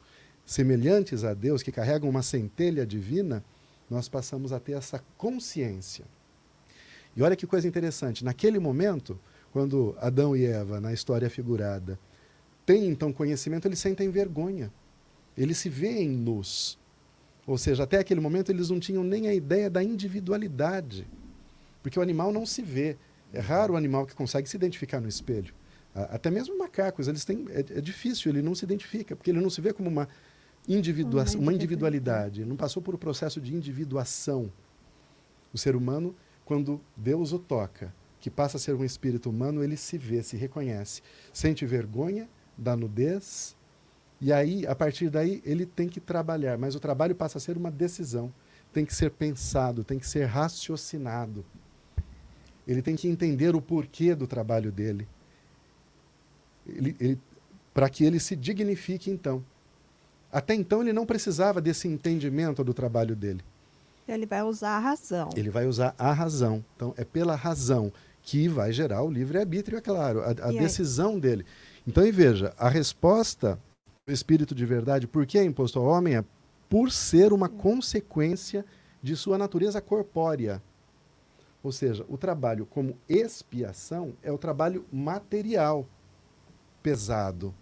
semelhantes a Deus, que carregam uma centelha divina, nós passamos a ter essa consciência. E olha que coisa interessante, naquele momento, quando Adão e Eva, na história figurada, têm então conhecimento, eles sentem vergonha. Eles se veem nus. Ou seja, até aquele momento eles não tinham nem a ideia da individualidade. Porque o animal não se vê. É raro o animal que consegue se identificar no espelho. Até mesmo macacos, eles têm, é, é, difícil, ele não se identifica, porque ele não se vê como uma, individua uma individualidade, não passou por o um processo de individuação. O ser humano, quando Deus o toca, que passa a ser um espírito humano, ele se vê, se reconhece, sente vergonha da nudez, e aí, a partir daí, ele tem que trabalhar, mas o trabalho passa a ser uma decisão, tem que ser pensado, tem que ser raciocinado. Ele tem que entender o porquê do trabalho dele ele, ele, para que ele se dignifique então. Até então ele não precisava desse entendimento do trabalho dele. Ele vai usar a razão. Ele vai usar a razão. Então é pela razão que vai gerar o livre-arbítrio, é claro, a, a decisão aí? dele. Então, e veja, a resposta do Espírito de verdade, por que é imposto ao homem, é por ser uma consequência de sua natureza corpórea. Ou seja, o trabalho como expiação é o trabalho material pesado.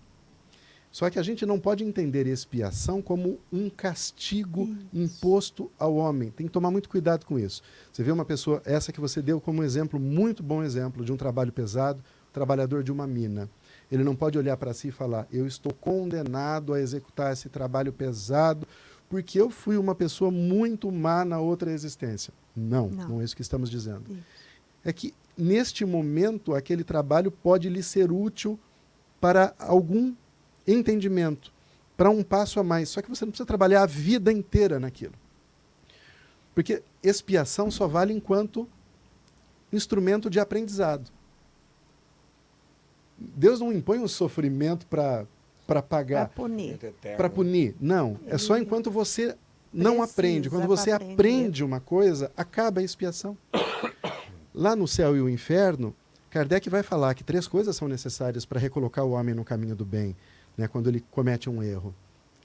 Só que a gente não pode entender expiação como um castigo isso. imposto ao homem. Tem que tomar muito cuidado com isso. Você vê uma pessoa, essa que você deu como exemplo, muito bom exemplo de um trabalho pesado, trabalhador de uma mina. Ele não pode olhar para si e falar: Eu estou condenado a executar esse trabalho pesado porque eu fui uma pessoa muito má na outra existência. Não, não, não é isso que estamos dizendo. Isso. É que neste momento aquele trabalho pode lhe ser útil para algum entendimento, para um passo a mais. Só que você não precisa trabalhar a vida inteira naquilo. Porque expiação só vale enquanto instrumento de aprendizado. Deus não impõe um sofrimento para para pagar, para punir. Para punir. Não, é só enquanto você não aprende. Quando você aprende uma coisa, acaba a expiação. Lá no céu e o inferno, Kardec vai falar que três coisas são necessárias para recolocar o homem no caminho do bem, né, quando ele comete um erro.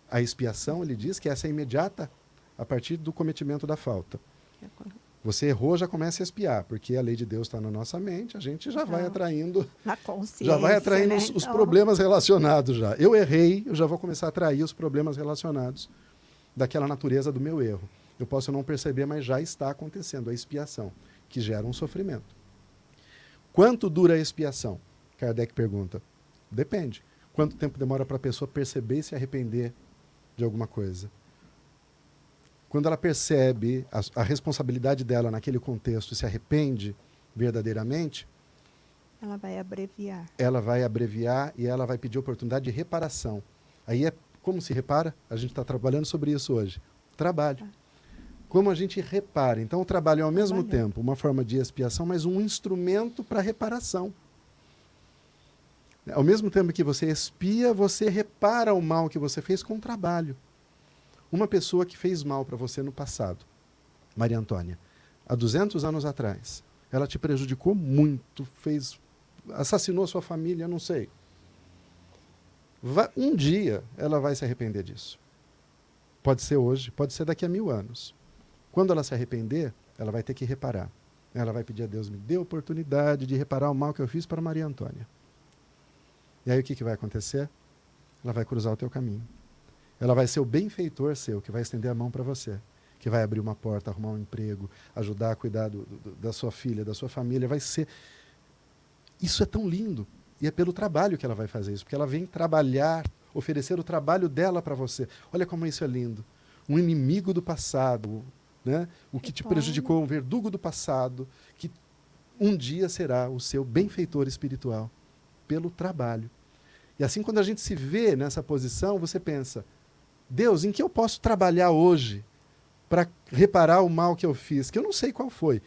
A expiação, ele diz que essa é imediata a partir do cometimento da falta. Você errou, já começa a espiar, porque a lei de Deus está na nossa mente, a gente já vai atraindo. Na consciência. Já vai atraindo né? os, os então... problemas relacionados já. Eu errei, eu já vou começar a atrair os problemas relacionados daquela natureza do meu erro. Eu posso não perceber, mas já está acontecendo a expiação, que gera um sofrimento. Quanto dura a expiação? Kardec pergunta. Depende. Quanto tempo demora para a pessoa perceber e se arrepender de alguma coisa? Quando ela percebe a, a responsabilidade dela naquele contexto e se arrepende verdadeiramente, ela vai abreviar. Ela vai abreviar e ela vai pedir oportunidade de reparação. Aí é como se repara? A gente está trabalhando sobre isso hoje. Trabalho. Como a gente repara. Então, o trabalho é ao mesmo tempo uma forma de expiação, mas um instrumento para reparação. Ao mesmo tempo que você expia, você repara o mal que você fez com o trabalho. Uma pessoa que fez mal para você no passado, Maria Antônia, há 200 anos atrás, ela te prejudicou muito, fez assassinou sua família, não sei. Um dia ela vai se arrepender disso. Pode ser hoje, pode ser daqui a mil anos. Quando ela se arrepender, ela vai ter que reparar. Ela vai pedir a Deus, me dê oportunidade de reparar o mal que eu fiz para Maria Antônia. E aí o que, que vai acontecer? Ela vai cruzar o teu caminho. Ela vai ser o benfeitor seu, que vai estender a mão para você, que vai abrir uma porta, arrumar um emprego, ajudar a cuidar do, do, da sua filha, da sua família. Vai ser. Isso é tão lindo. E é pelo trabalho que ela vai fazer isso, porque ela vem trabalhar, oferecer o trabalho dela para você. Olha como isso é lindo. Um inimigo do passado, né? o que te prejudicou, um verdugo do passado, que um dia será o seu benfeitor espiritual, pelo trabalho. E assim, quando a gente se vê nessa posição, você pensa: Deus, em que eu posso trabalhar hoje para reparar o mal que eu fiz? Que eu não sei qual foi.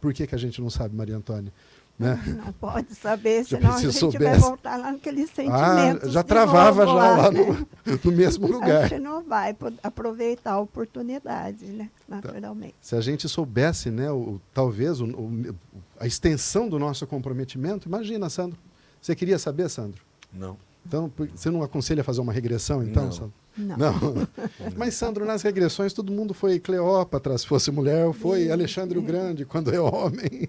Por que, que a gente não sabe, Maria Antônia? Né? Não pode saber, senão a gente soubesse. vai voltar lá naqueles sentimentos. Ah, já travava já lá, né? no, no, mesmo lugar. A gente não vai aproveitar a oportunidade, né? naturalmente. Tá. Se a gente soubesse, né, o, talvez, o, o, a extensão do nosso comprometimento, imagina, Sandro. Você queria saber, Sandro? Não. Então, você não aconselha a fazer uma regressão, então, não. Sandro? Não. não. Mas, Sandro, nas regressões, todo mundo foi Cleópatra, se fosse mulher, foi Alexandre o Grande, quando é homem.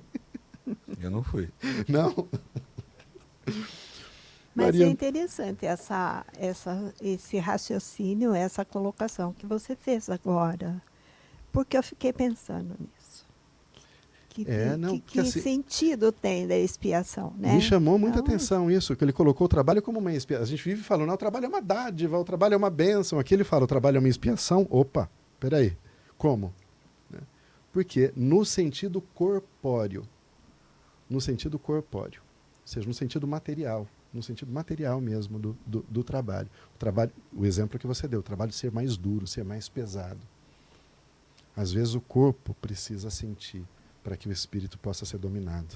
Eu não fui. Não? Mas Maria... é interessante essa, essa, esse raciocínio, essa colocação que você fez agora. Porque eu fiquei pensando nisso. Que, é, não, que, que assim, sentido tem da expiação, né? Me chamou muita então, atenção isso, que ele colocou o trabalho como uma expiação. A gente vive falando, não, o trabalho é uma dádiva, o trabalho é uma bênção. Aqui ele fala, o trabalho é uma expiação. Opa, peraí, como? Né? Porque no sentido corpóreo, no sentido corpóreo, ou seja, no sentido material, no sentido material mesmo do, do, do, trabalho. O trabalho, o exemplo que você deu, o trabalho ser mais duro, ser mais pesado. Às vezes o corpo precisa sentir para que o espírito possa ser dominado.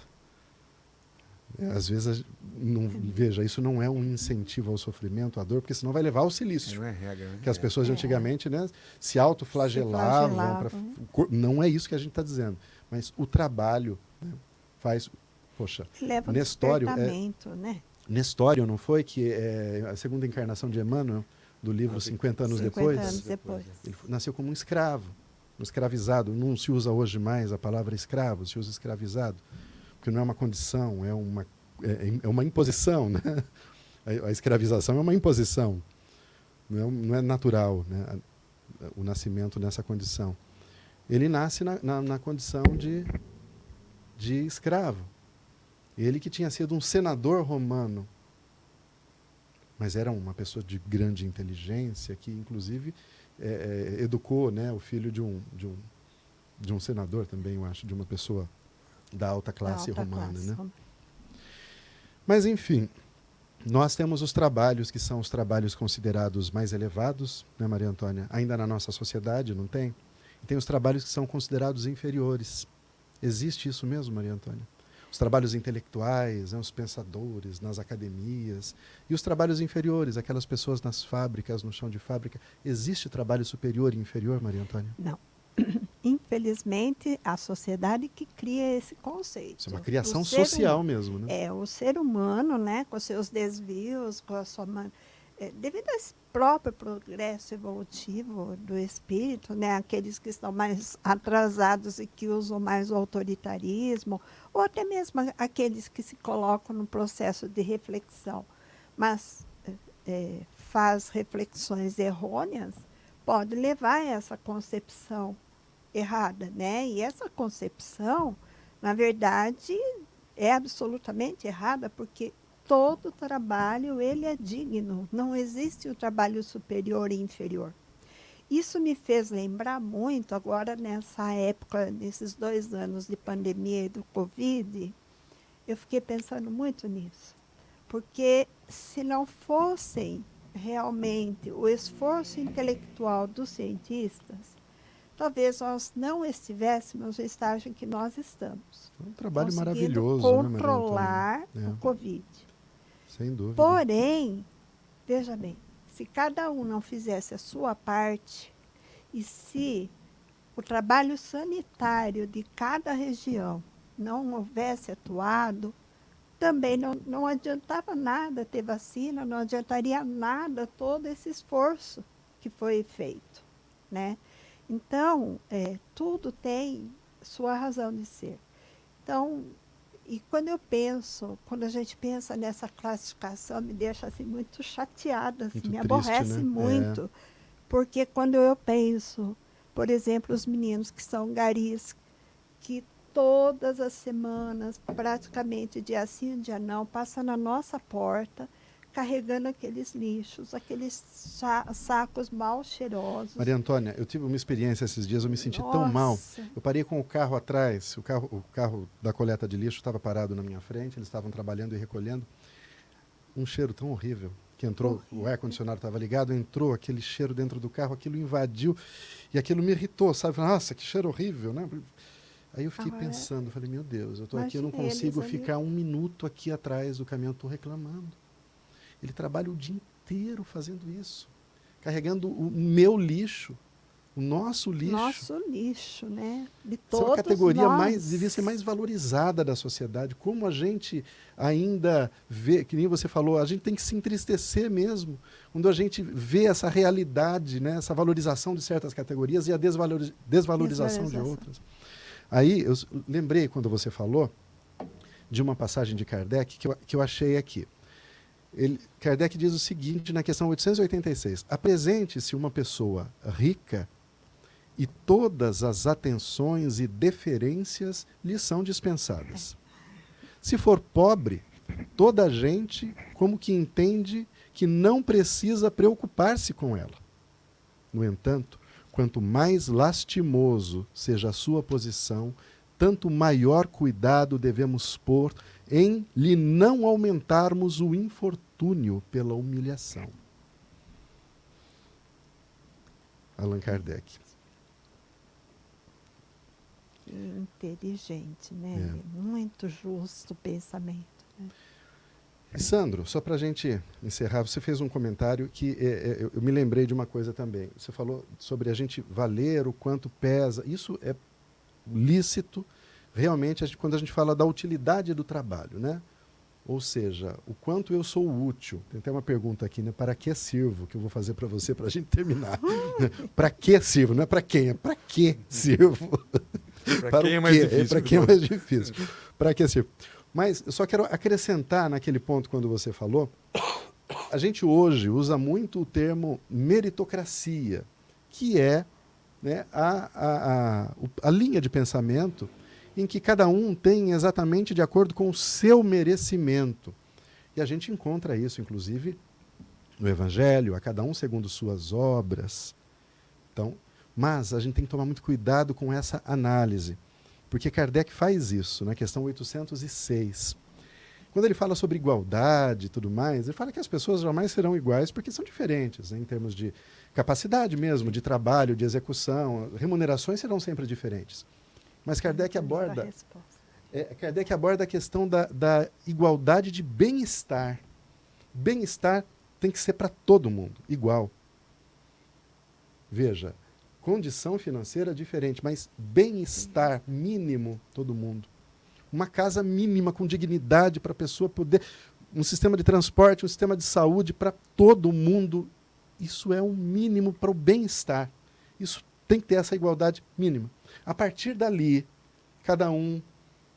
É, às vezes, não, veja, isso não é um incentivo ao sofrimento, à dor, porque senão vai levar ao silício. Não é regra, né? Que as pessoas de é. antigamente né, se autoflagelavam. Pra, não é isso que a gente está dizendo. Mas o trabalho né, faz. Poxa, Leva Nestório. É, né? Nestório, não foi? Que é a segunda encarnação de Emmanuel, do livro ah, 50 anos 50 depois. anos depois. Ele nasceu como um escravo, um escravizado. Não se usa hoje mais a palavra escravo, se usa escravizado. Porque não é uma condição, é uma, é, é uma imposição. Né? A, a, escravização é uma imposição. Não é, não é natural né? o nascimento nessa condição. Ele nasce na, na, na condição de de escravo. Ele que tinha sido um senador romano, mas era uma pessoa de grande inteligência, que inclusive é, é, educou né, o filho de um, de, um, de um senador também, eu acho, de uma pessoa da alta classe da alta romana. Classe. Né? Mas, enfim, nós temos os trabalhos que são os trabalhos considerados mais elevados, né, Maria Antônia? Ainda na nossa sociedade, não tem? E tem os trabalhos que são considerados inferiores. Existe isso mesmo, Maria Antônia? Os trabalhos intelectuais, né, os pensadores nas academias, e os trabalhos inferiores, aquelas pessoas nas fábricas, no chão de fábrica. Existe trabalho superior e inferior, Maria Antônia? Não. Infelizmente, a sociedade que cria esse conceito. Isso é uma criação social mesmo, né? É, o ser humano, né, com seus desvios, com a sua... É, devido a esse próprio progresso evolutivo do espírito, né, aqueles que estão mais atrasados e que usam mais o autoritarismo, ou até mesmo aqueles que se colocam no processo de reflexão, mas é, é faz reflexões errôneas, pode levar a essa concepção errada, né? E essa concepção, na verdade, é absolutamente errada, porque todo trabalho ele é digno, não existe o trabalho superior e inferior. Isso me fez lembrar muito agora nessa época, nesses dois anos de pandemia e do Covid, eu fiquei pensando muito nisso. Porque se não fossem realmente o esforço intelectual dos cientistas, talvez nós não estivéssemos no estágio em que nós estamos. Um trabalho maravilhoso, né, controlar né, o Covid. Sem dúvida. Porém, veja bem, se cada um não fizesse a sua parte e se o trabalho sanitário de cada região não houvesse atuado, também não, não adiantava nada ter vacina, não adiantaria nada todo esse esforço que foi feito, né? Então, é, tudo tem sua razão de ser. Então, e quando eu penso, quando a gente pensa nessa classificação, me deixa assim muito chateada, assim, muito me triste, aborrece né? muito. É. Porque quando eu penso, por exemplo, os meninos que são garis, que todas as semanas, praticamente dia sim, dia não, passam na nossa porta carregando aqueles lixos, aqueles sacos mal cheirosos. Maria Antônia, eu tive uma experiência esses dias, eu me senti Nossa. tão mal. Eu parei com o carro atrás, o carro, o carro da coleta de lixo estava parado na minha frente, eles estavam trabalhando e recolhendo. Um cheiro tão horrível que entrou, horrível. o ar-condicionado estava ligado, entrou aquele cheiro dentro do carro, aquilo invadiu e aquilo me irritou, sabe? Nossa, que cheiro horrível, né? Aí eu fiquei pensando, falei, meu Deus, eu estou aqui, eu não consigo ficar um minuto aqui atrás do caminhão, estou reclamando. Ele trabalha o dia inteiro fazendo isso, carregando o meu lixo, o nosso lixo. Nosso lixo, né? De todos Essa é a categoria nós. mais devia ser mais valorizada da sociedade. Como a gente ainda vê, que nem você falou, a gente tem que se entristecer mesmo quando a gente vê essa realidade, né? Essa valorização de certas categorias e a desvalorização, desvalorização. de outras. Aí eu lembrei quando você falou de uma passagem de Kardec que eu, que eu achei aqui. Ele, Kardec diz o seguinte na questão 886: apresente-se uma pessoa rica e todas as atenções e deferências lhe são dispensadas. Se for pobre, toda a gente como que entende que não precisa preocupar-se com ela. No entanto, quanto mais lastimoso seja a sua posição, tanto maior cuidado devemos pôr em lhe não aumentarmos o infortúnio pela humilhação. Allan Kardec. Inteligente, né? É. Muito justo o pensamento. Né? Sandro, só para a gente encerrar, você fez um comentário que é, é, eu, eu me lembrei de uma coisa também. Você falou sobre a gente valer o quanto pesa. Isso é lícito, realmente, a gente, quando a gente fala da utilidade do trabalho, né? Ou seja, o quanto eu sou útil. Tem até uma pergunta aqui, né? Para que sirvo? Que eu vou fazer para você para a gente terminar. para que sirvo? Não é para quem, é para que sirvo. para quem é mais difícil? É para quem é mais difícil. para que sirvo? Mas eu só quero acrescentar naquele ponto quando você falou. A gente hoje usa muito o termo meritocracia, que é né, a, a, a, a linha de pensamento em que cada um tem exatamente de acordo com o seu merecimento. E a gente encontra isso, inclusive, no Evangelho, a cada um segundo suas obras. Então, mas a gente tem que tomar muito cuidado com essa análise, porque Kardec faz isso na questão 806. Quando ele fala sobre igualdade e tudo mais, ele fala que as pessoas jamais serão iguais porque são diferentes, né, em termos de capacidade mesmo, de trabalho, de execução. Remunerações serão sempre diferentes. Mas Kardec aborda, é, Kardec aborda a questão da, da igualdade de bem-estar. Bem-estar tem que ser para todo mundo, igual. Veja, condição financeira diferente, mas bem-estar mínimo todo mundo. Uma casa mínima com dignidade para a pessoa poder, um sistema de transporte, um sistema de saúde para todo mundo. Isso é o um mínimo para o bem-estar. Isso tem que ter essa igualdade mínima. A partir dali, cada um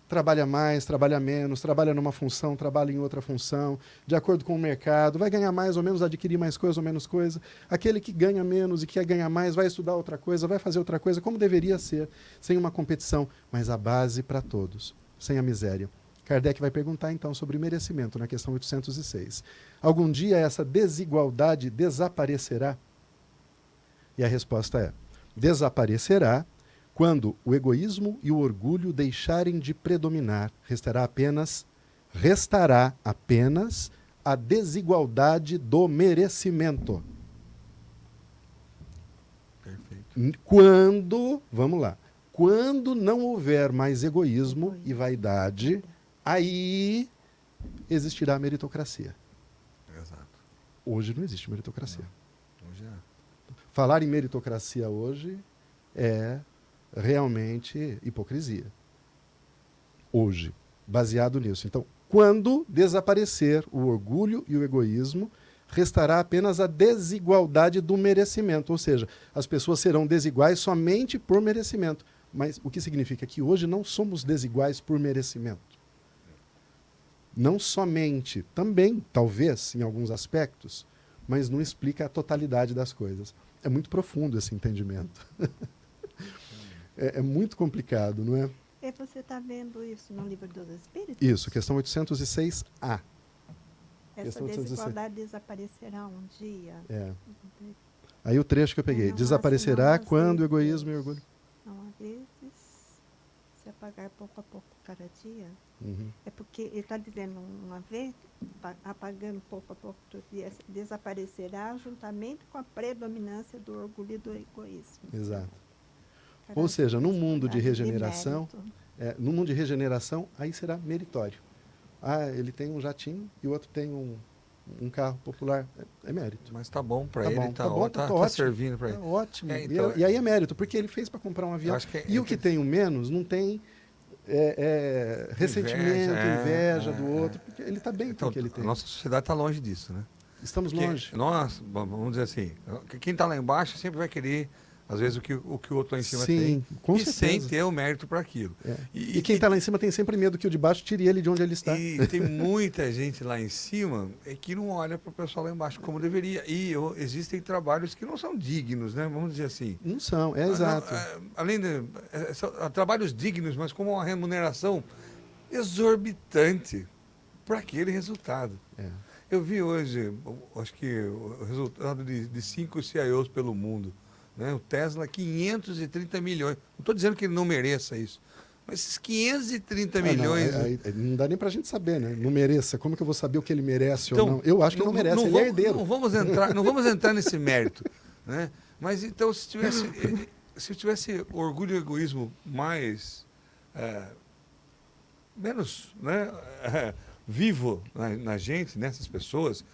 trabalha mais, trabalha menos, trabalha numa função, trabalha em outra função, de acordo com o mercado, vai ganhar mais ou menos, adquirir mais coisa ou menos coisa. Aquele que ganha menos e quer ganhar mais vai estudar outra coisa, vai fazer outra coisa, como deveria ser, sem uma competição, mas a base para todos, sem a miséria. Kardec vai perguntar então sobre merecimento na questão 806. Algum dia essa desigualdade desaparecerá? E a resposta é: desaparecerá quando o egoísmo e o orgulho deixarem de predominar, restará apenas restará apenas a desigualdade do merecimento. Perfeito. Quando, vamos lá, quando não houver mais egoísmo e vaidade, aí existirá a meritocracia. Exato. Hoje não existe meritocracia. Não. Hoje é. Falar em meritocracia hoje é realmente hipocrisia. Hoje, baseado nisso. Então, quando desaparecer o orgulho e o egoísmo, restará apenas a desigualdade do merecimento, ou seja, as pessoas serão desiguais somente por merecimento. Mas o que significa que hoje não somos desiguais por merecimento. Não somente, também, talvez, em alguns aspectos, mas não explica a totalidade das coisas. É muito profundo esse entendimento. é, é muito complicado, não é? E você está vendo isso no livro dos Espíritos? Isso, questão 806A. Essa desigualdade desaparecerá um dia. É. Aí o trecho que eu peguei. Desaparecerá quando o egoísmo e o orgulho. Não, às vezes, se apagar pouco a pouco cada dia. Uhum. É porque ele está dizendo uma vez, apagando pouco a pouco todo dia, desaparecerá juntamente com a predominância do orgulho e do egoísmo. Exato. Ou seja, no mundo de regeneração, é, no mundo de regeneração, aí será meritório. Ah, ele tem um jatinho e o outro tem um, um carro popular. É, é mérito. Mas tá bom para tá ele, bom, tá, tá, bom, tá, tá, tá servindo para ele. Tá ótimo. É, então, e, e, aí é mérito, porque ele fez para comprar um avião. É e o que tem o menos não tem é, é, ressentimento, inveja, é, do outro, porque ele está bem então, com o que ele tem. A nossa sociedade está longe disso, né? Estamos porque longe. Nós, vamos dizer assim, quem está lá embaixo sempre vai querer às vezes o que o, que o outro lá em cima Sim, tem. Com e certeza. sem ter o mérito para aquilo. É. E, e, quem está lá em cima tem sempre medo que o de baixo tire ele de onde ele está. E tem muita gente lá em cima que não olha para o pessoal lá embaixo como deveria. E eu, existem trabalhos que não são dignos, né? Vamos dizer assim. Não são, é exato. É, além de é, são, trabalhos dignos, mas com uma remuneração exorbitante para aquele resultado. É. Eu vi hoje, acho que o resultado de, de cinco CIOs pelo mundo. Né? O Tesla, 530 milhões. Não estou dizendo que ele não mereça isso. Mas esses 530 ah, milhões. Não, não dá nem para a gente saber, né? Não mereça. Como que eu vou saber o que ele merece então, ou não? Eu acho que não, não merece, não, ele é vamos, é herdeiro. Não vamos entrar, não vamos entrar nesse mérito. Né? Mas então, se tivesse, se tivesse orgulho e egoísmo mais. É, menos né, é, vivo na, na, gente, nessas pessoas,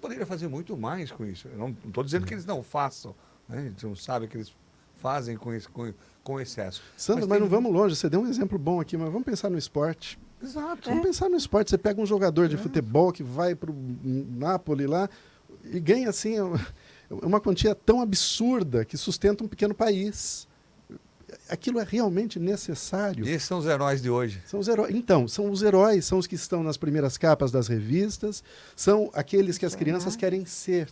poderia fazer muito mais com isso. Eu não estou dizendo que eles não façam. Né? A gente não sabe o que eles fazem com, esse, com, com excesso. Sandro, mas, mas tem... não vamos longe. Você deu um exemplo bom aqui, mas vamos pensar no esporte. Exato. Vamos pensar no esporte. Você pega um jogador de é. futebol que vai para o Napoli lá e ganha assim uma quantia tão absurda que sustenta um pequeno país. Aquilo é realmente necessário. E esses são os heróis de hoje. São os heróis. Então, são os heróis, são os que estão nas primeiras capas das revistas, são aqueles que as crianças querem ser.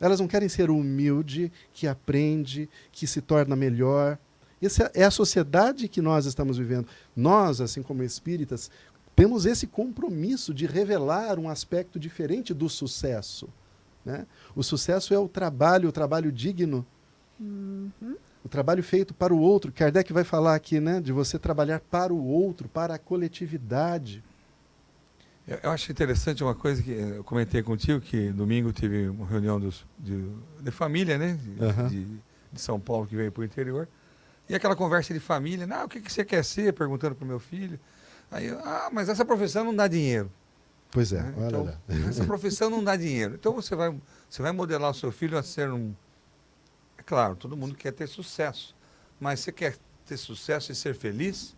Elas não querem ser humilde, que aprende, que se torna melhor. Essa é a sociedade que nós estamos vivendo. Nós, assim como espíritas, temos esse compromisso de revelar um aspecto diferente do sucesso. Né? O sucesso é o trabalho, o trabalho digno. Uhum. O trabalho feito para o outro. Kardec vai falar aqui né, de você trabalhar para o outro, para a coletividade. Eu, acho interessante uma coisa que eu comentei contigo, que domingo tive uma reunião dos, de, de família, né? De, Aham. de, de São Paulo que veio para o interior. E aquela conversa de família, não, o que, que você quer ser? Perguntando para o meu filho. Aí, eu, ah, mas essa profissão não dá dinheiro. Pois é, né? olha Então, lá. essa profissão não dá dinheiro. Então você vai, você vai modelar o seu filho a ser um. É claro, todo mundo quer ter sucesso. Mas você quer ter sucesso e ser feliz?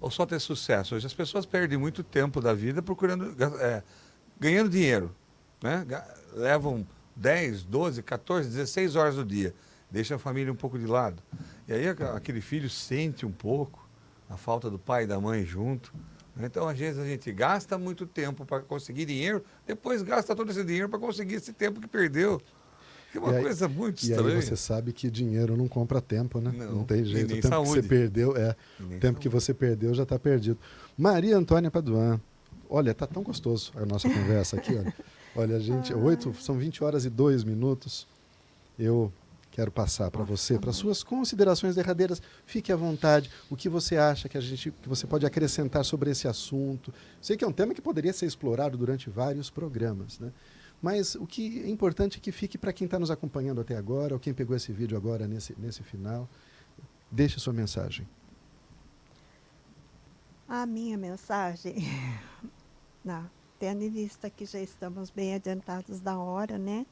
Ou só ter sucesso? Hoje as pessoas perdem muito tempo da vida procurando. é, ganhando dinheiro. Né? Levam 10, 12, 14, 16 horas do dia. Deixa a família um pouco de lado. E aí aquele filho sente um pouco a falta do pai e da mãe junto. né? Então, às vezes, a gente gasta muito tempo para conseguir dinheiro, depois gasta todo esse dinheiro para conseguir esse tempo que perdeu. É uma E aí- coisa muito E estranha. aí você sabe que dinheiro não compra tempo, né? Não, Não, tem e jeito. nem O tempo que saúde. você perdeu, é. E O tempo que saúde. você perdeu já está perdido. Maria Antônia Paduan. Olha, tá tão gostoso a nossa conversa aqui, olha. Olha, gente, oito, são 20 horas e dois minutos. Eu quero passar para você, para suas considerações derradeiras. Fique à vontade. O que você acha que a gente, que você pode acrescentar sobre esse assunto? Sei que é um tema que poderia ser explorado durante vários programas, né? Mas o que é importante é que fique para quem está nos acompanhando até agora, ou quem pegou esse vídeo agora nesse, nesse final. Deixe sua mensagem. A minha mensagem, não, tendo em vista que já estamos bem adiantados da hora, né?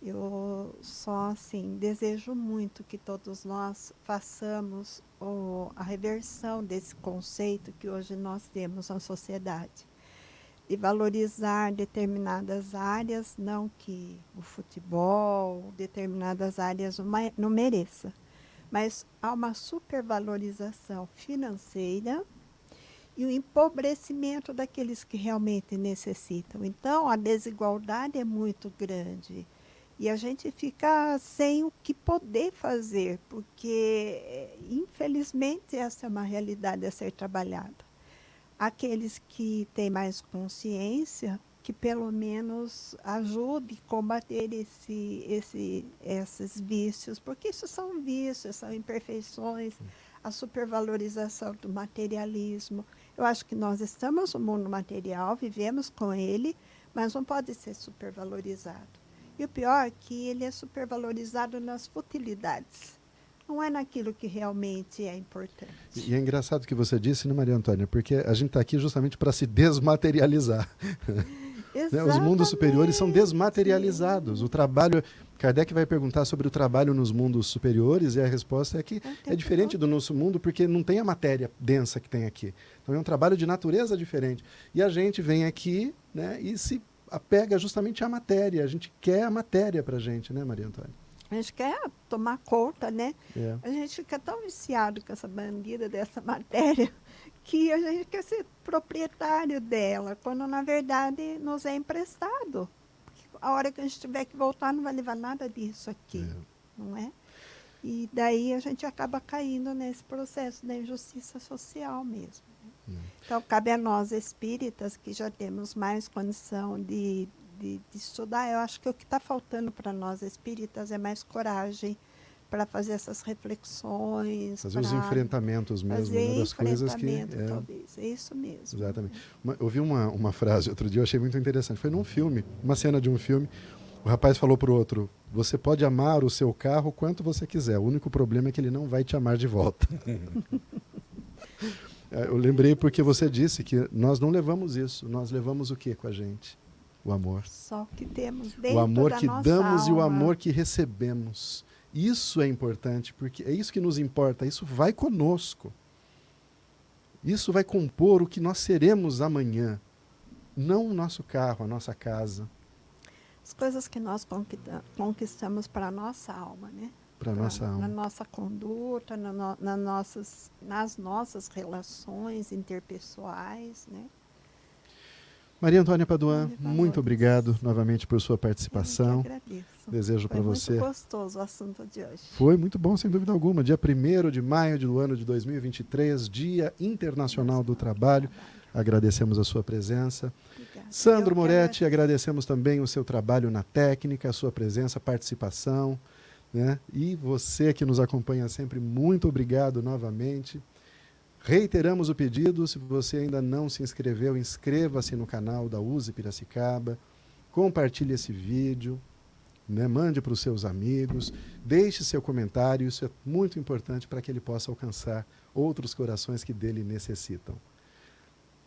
Eu só assim desejo muito que todos nós façamos o, a reversão desse conceito que hoje nós temos na sociedade de valorizar determinadas áreas, não que o futebol, determinadas áreas não mereça, mas há uma supervalorização financeira e o empobrecimento daqueles que realmente necessitam. Então, a desigualdade é muito grande e a gente fica sem o que poder fazer, porque, eh, infelizmente, essa é uma realidade a ser trabalhada. Aqueles que têm mais consciência, que pelo menos ajude a combater esse, esse, esses vícios, porque isso são vícios, são imperfeições, a supervalorização do materialismo. Eu acho que nós estamos no mundo material, vivemos com ele, mas não pode ser supervalorizado. E o pior é que ele é supervalorizado nas futilidades. Não é naquilo que realmente é importante. E é engraçado o que você disse, né, Maria Antônia? Porque a gente está aqui justamente para se desmaterializar. né? Os mundos superiores são desmaterializados. O trabalho. Kardec vai perguntar sobre o trabalho nos mundos superiores e a resposta é que é diferente do nosso mundo porque não tem a matéria densa que tem aqui. Então é um trabalho de natureza diferente. E a gente vem aqui né, e se apega justamente à matéria. A gente quer a matéria para a gente, né, Maria Antônia? A gente quer tomar conta, né? É. A gente fica tão viciado com essa bandida dessa matéria que a gente quer ser proprietário dela, quando na verdade nos é emprestado. Porque a hora que a gente tiver que voltar não vai levar nada disso aqui, não é? E daí a gente acaba caindo nesse processo da injustiça social mesmo. né? Então cabe a nós espíritas que já temos mais condição de, de, de estudar. Eu acho que o que está faltando para nós espíritas é mais coragem para fazer essas reflexões. Fazer os enfrentamentos mesmo, fazer uma das coisas que. é, talvez. É isso mesmo. Exatamente. Uma, eu vi uma, uma frase outro dia, eu achei muito interessante. Foi num filme, uma cena de um filme. O rapaz falou para o outro: Você pode amar o seu carro quanto você quiser. O único problema é que ele não vai te amar de volta. É, eu lembrei porque você disse que nós não levamos isso. Nós levamos o que com a gente? O amor. Só que temos dentro O amor que damos e o alma. amor que recebemos. Isso é importante, porque é isso que nos importa. Isso vai conosco. Isso vai compor o que nós seremos amanhã. Não o nosso carro, a nossa casa, As coisas que nós conquista- conquistamos para a nossa alma, né? para nossa Na alma. nossa conduta, na no- na nossas, nas nossas relações interpessoais, né? Maria Antônia Paduan, muito obrigado novamente por sua participação. Eu que agradeço. Desejo Foi para muito você. gostoso o assunto de hoje. Foi muito bom, sem dúvida alguma. Dia 1 de maio do ano de 2023, Dia Internacional do Trabalho. Agradecemos a sua presença. Obrigada. Sandro Moretti, agradecemos também o seu trabalho na técnica, a sua presença, participação. Né? E você que nos acompanha sempre, muito obrigado novamente. Reiteramos o pedido, se você ainda não se inscreveu, inscreva-se no canal da Use Piracicaba, compartilhe esse vídeo, né? mande para os seus amigos, deixe seu comentário, isso é muito importante para que ele possa alcançar outros corações que dele necessitam.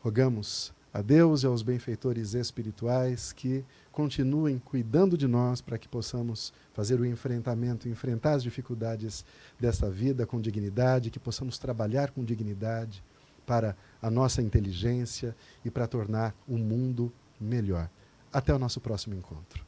Rogamos a Deus e aos benfeitores espirituais que continuem cuidando de nós para que possamos fazer o enfrentamento, enfrentar as dificuldades desta vida com dignidade, que possamos trabalhar com dignidade para a nossa inteligência e para tornar o mundo melhor. Até o nosso próximo encontro.